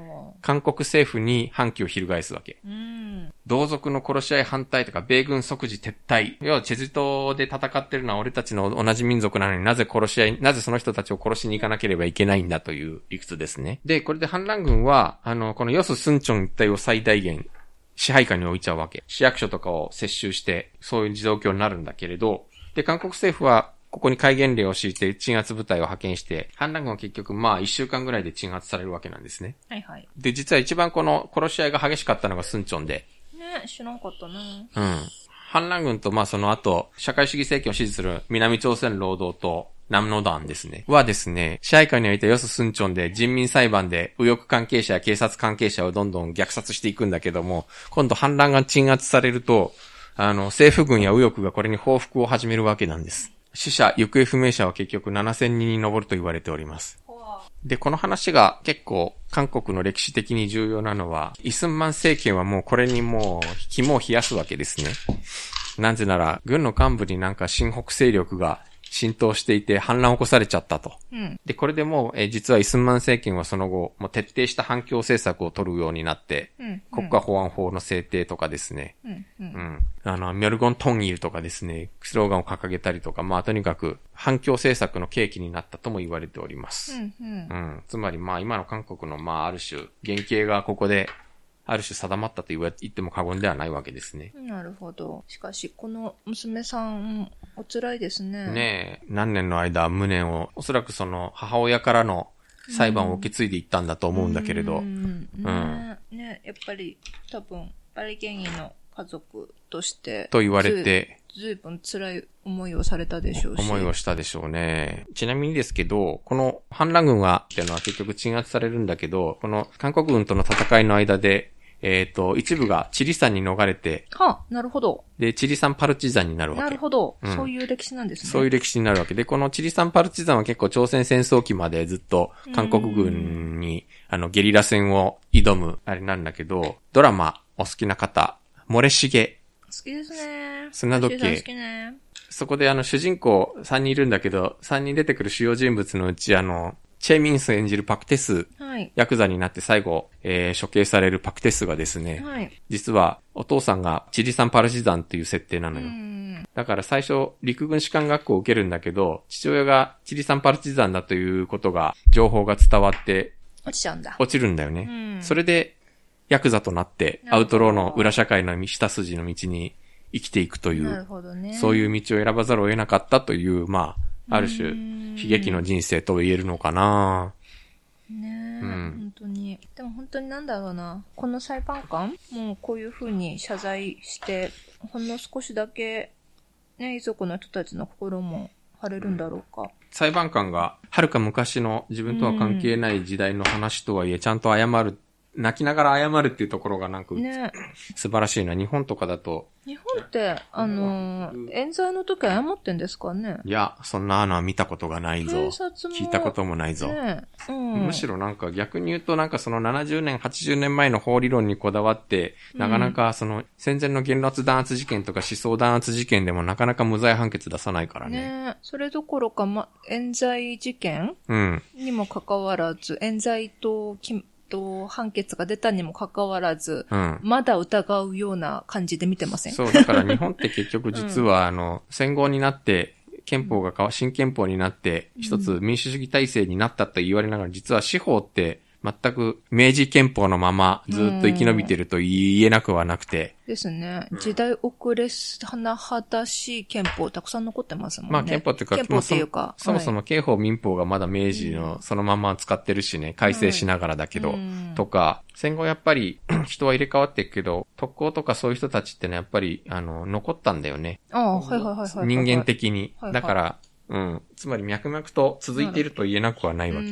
韓国政府に反旗を翻すわけ。ーうん。同族の殺し合い反対とか、米軍即時撤退。要は、チェジュ島で戦ってるのは俺たちの同じ民族なのになぜ殺し合い、なぜその人たちを殺しに行かなければいけないんだという理屈ですね。で、これで反乱軍は、あの、このヨス・スンチョン一帯を最大限支配下に置いちゃうわけ。市役所とかを接収して、そういう状況になるんだけれど、で、韓国政府は、ここに戒厳令を敷いて鎮圧部隊を派遣して、反乱軍は結局まあ一週間ぐらいで鎮圧されるわけなんですね。はいはい。で、実は一番この殺し合いが激しかったのがスンチョンで、ね知らんかったな。うん。反乱軍と、まあその後、社会主義政権を支持する南朝鮮労働党、南野団ですね。はですね、支配下においてヨス・スンチョンで人民裁判で右翼関係者や警察関係者をどんどん虐殺していくんだけども、今度反乱が鎮圧されると、あの、政府軍や右翼がこれに報復を始めるわけなんです。死者、行方不明者は結局7000人に上ると言われております。で、この話が結構韓国の歴史的に重要なのは、イスンマン政権はもうこれにもう肝を冷やすわけですね。なぜなら、軍の幹部になんか新北勢力が浸透していて反乱を起こされちゃったと。うん。で、これでもう、えー実はイスンマン政権はその後、もう徹底した反共政策を取るようになって、うん。国家保安法の制定とかですね、うん。う。うんん。あの、ミョルゴントンイルとかですね、スローガンを掲げたりとか、まあとにかく反共政策の契機になったとも言われております。うん。うんう。ん。つまりまあ今の韓国のまあある種、原型がここで、ある種定まったと言っても過言ではないわけですね。なるほど。しかし、この娘さん、お辛いですね。ねえ、何年の間無念を、おそらくその母親からの裁判を受け継いでいったんだと思うんだけれど、うん。ねねやっぱり、多分、バリゲンイの家族として、と言われて、ずい、ぶん辛い思いをされたでしょうし。思いをしたでしょうね。ちなみにですけど、この反乱軍が、っていうのは結局鎮圧されるんだけど、この韓国軍との戦いの間で、えっ、と、一部がチリ山に逃れて、はあ、なるほど。で、チリ山パルチザンになるわけ。なるほど、うんそういう歴史なんですね。そういう歴史になるわけで、このチリ山パルチザンは結構朝鮮戦争期までずっと韓国軍に、あの、ゲリラ戦を挑む、あれなんだけど、ドラマお好きな方、漏れしげ。好きですね。砂時計好きね。そこであの、主人公3人いるんだけど、3人出てくる主要人物のうち、あの、チェ・ミンス演じるパクテス、はい。ヤクザになって最後、えー処刑されるパクテスがですね、はい。実はお父さんがチリ山パルチザンっていう設定なのうよ。ん。だから最初、陸軍士官学校を受けるんだけど、父親がチリサンパルチザンだということが、情報が伝わって落ちちゃうんだ。落ちるんだよね。うんそれで、ヤクザとなって、アウトローの裏社会の下筋の道に生きていくといなるう、ほどね。そういう道を選ばざるを得なかったという、まあ、ある種、うん悲劇の人生と言えるのかなねね、うん本当に。でも本当になんだろうな。この裁判官もこういう風に謝罪して、ほんの少しだけ、ね、遺族の人たちの心も晴れるんだろうか。裁判官が、はるか昔の自分とは関係ない時代の話とはいえ、ちゃんと謝る、泣きながら謝るっていうところがなんか、ね。素晴らしいな。日本とかだと、日本って、あのー、冤罪の時謝ってんですかね？いや、そんなのは見たことがないぞ警。察も。聞いたこともないぞ。ねうん。むしろなんか逆に言うとなんかその70年、80年前の法理論にこだわって、なかなかその戦前の言圧弾圧事件とか思想弾圧事件でもなかなか無罪判決出さないからね。ねそれどころか、ま、冤罪事件うん。にもかかわらず、冤罪と、きと判決が出たにもかかわらず、うん。まだ疑うような感じで見てません？そう、だから日本って結局実はあの、戦後になって、憲法が変わ、新憲法になって、一つ民主主義体制になったと言われながら、実は司法って全く明治憲法のままずっと生き延びてると言えなくはなくて、ですね。時代遅れ甚だしい憲法たくさん残ってますもんね。まあ憲法っていうか、憲法っていうか。そもそもはい刑法民法がまだ明治のそのまま使ってるしね、改正しながらだけど、うんとか、戦後やっぱり 人は入れ替わっていくけど、特攻とかそういう人たちってね、やっぱり、あの、残ったんだよね。ああ、はいはいはいはいはい。人間的に。はいはいだから、うん。つまり脈々と続いていると言えなくはないうわけ。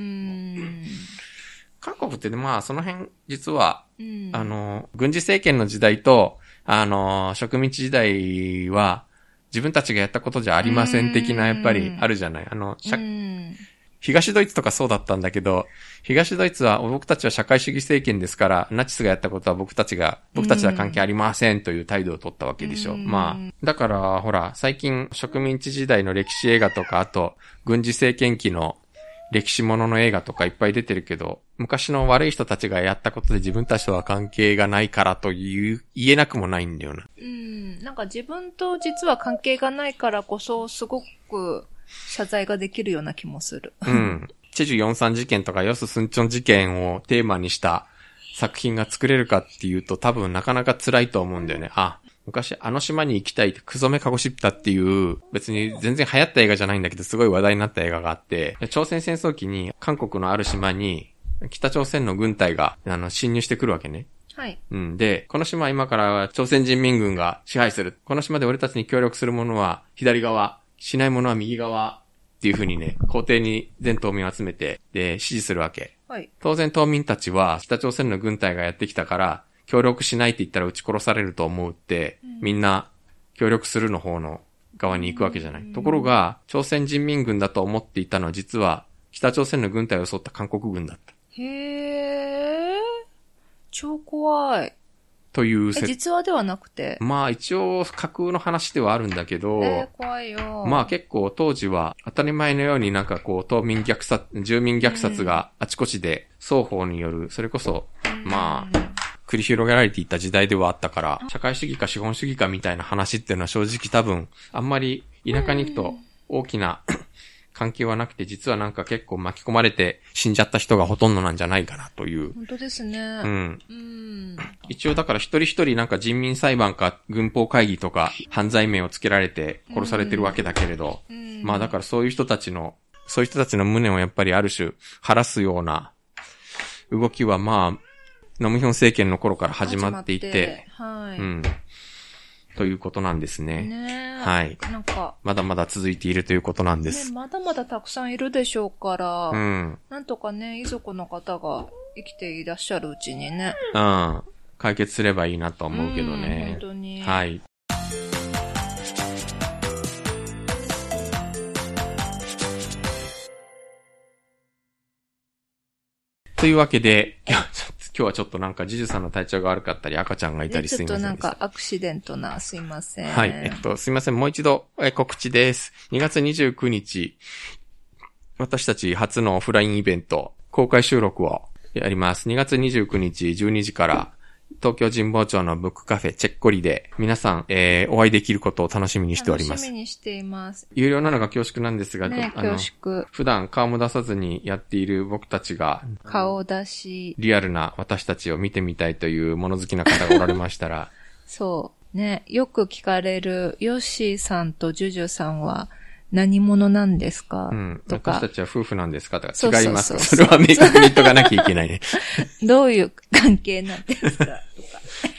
韓国ってねまあその辺、実は、うん。あの、軍事政権の時代と、あの、植民地時代は、自分たちがやったことじゃありません的な、やっぱりあるじゃない。あの。東ドイツとかそうだったんだけど、東ドイツは僕たちは社会主義政権ですから、ナチスがやったことは僕たちが、僕たちは関係ありませんという態度を取ったわけでしょ。うんまあ、だから、ほら、最近植民地時代の歴史映画とか、あと、軍事政権期の歴史ものの映画とかいっぱい出てるけど、昔の悪い人たちがやったことで自分たちとは関係がないからという、言えなくもないんだよな。うん。なんか自分と実は関係がないからこそ、すごく謝罪ができるような気もする。うん。チェジュ43事件とかヨス・スンチョン事件をテーマにした作品が作れるかっていうと多分なかなか辛いと思うんだよね。あ、昔あの島に行きたいってクソメカゴシッタっていう別に全然流行った映画じゃないんだけどすごい話題になった映画があって、朝鮮戦争期に韓国のある島に北朝鮮の軍隊があの侵入してくるわけね。はい。うん。で、この島は今から朝鮮人民軍が支配する。この島で俺たちに協力する者は左側、しない者は右側っていう風にね、皇帝に全島民を集めて、で、指示するわけ。はい。当然島民たちは北朝鮮の軍隊がやってきたから、協力しないって言ったら撃ち殺されると思うって、みんな協力するの方の側に行くわけじゃない。ところが、朝鮮人民軍だと思っていたのは実は、北朝鮮の軍隊を襲った韓国軍だった。へー。超怖い。え、という説。実話ではなくて？まあ一応架空の話ではあるんだけど、えー、怖いよ。まあ結構当時は当たり前のようになんかこう島民虐殺、住民虐殺があちこちで双方による、それこそ、まあ、繰り広げられていた時代ではあったから、社会主義か資本主義かみたいな話っていうのは正直多分、あんまり田舎に行くと大きな 関係はなくて、実はなんか結構巻き込まれて死んじゃった人がほとんどなんじゃないかなという。本当ですね。うん。うん。一応だから一人一人なんか人民裁判か軍法会議とか犯罪名をつけられて殺されてるわけだけれど、うんまあだからそういう人たちの、そういう人たちの無念をやっぱりある種晴らすような動きはまあ、ノムヒョン政権の頃から始まっていて、てはい。うん。ということなんですね。ねえはいなんか、まだまだ続いているということなんでね、す。まだまだたくさんいるでしょうから、うん。なんとかね、遺族の方が生きていらっしゃるうちにね。うん。解決すればいいなと思うけどうんね本。当に。はい。というわけで、今日はちょっとなんか、ジジュさんの体調が悪かったり、赤ちゃんがいたりすいませんでした。なんかアクシデントな、すいません。はい。えっと、すいません。もう一度、え告知です。2月29日、私たち初のオフラインイベント、公開収録をやります。2月29日12時から、東京神保町のブックカフェチェッコリで、皆さん、えー、お会いできることを楽しみにしております楽し。みにしています。有料なのが恐縮なんですが、ね、あの。普段顔も出さずにやっている僕たちが、顔出し。リアルな私たちを見てみたいという物好きな方がおられましたら、そう。ね、よく聞かれる、ヨッシーさんとジュジュさんは、何者なんですか、うん。とか私た、ちは夫婦なんですか？とか違います。それは明確に言っとかなきゃいけないね。どういう関係なんですか？とか、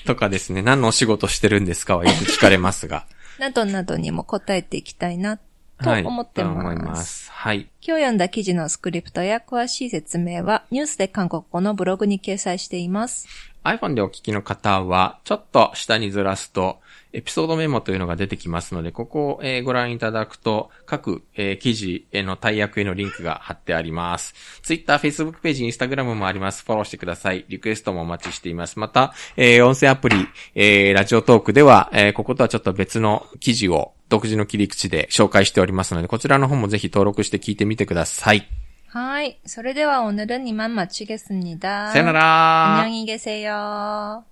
とかですね。何のお仕事してるんですかはよく聞かれますが。などなどにも答えていきたいなとはい。思ってます。と思います。はい。今日読んだ記事のスクリプトや詳しい説明はニュースで韓国語のブログに掲載しています。iPhone でお聞きの方は、ちょっと下にずらすと、エピソードメモというのが出てきますので、ここを、えーご覧いただくと、各、えー記事への大役へのリンクが貼ってあります。Twitter、Facebook ページ、Instagram もあります。フォローしてください。リクエストもお待ちしています。また、えー音声アプリ、えーラジオトークでは、えーこことはちょっと別の記事を独自の切り口で紹介しておりますので、こちらの方もぜひ登録して聞いてみてください。はい。それでは오늘은이만마치겠습니다 さよなら 안녕히 계세요.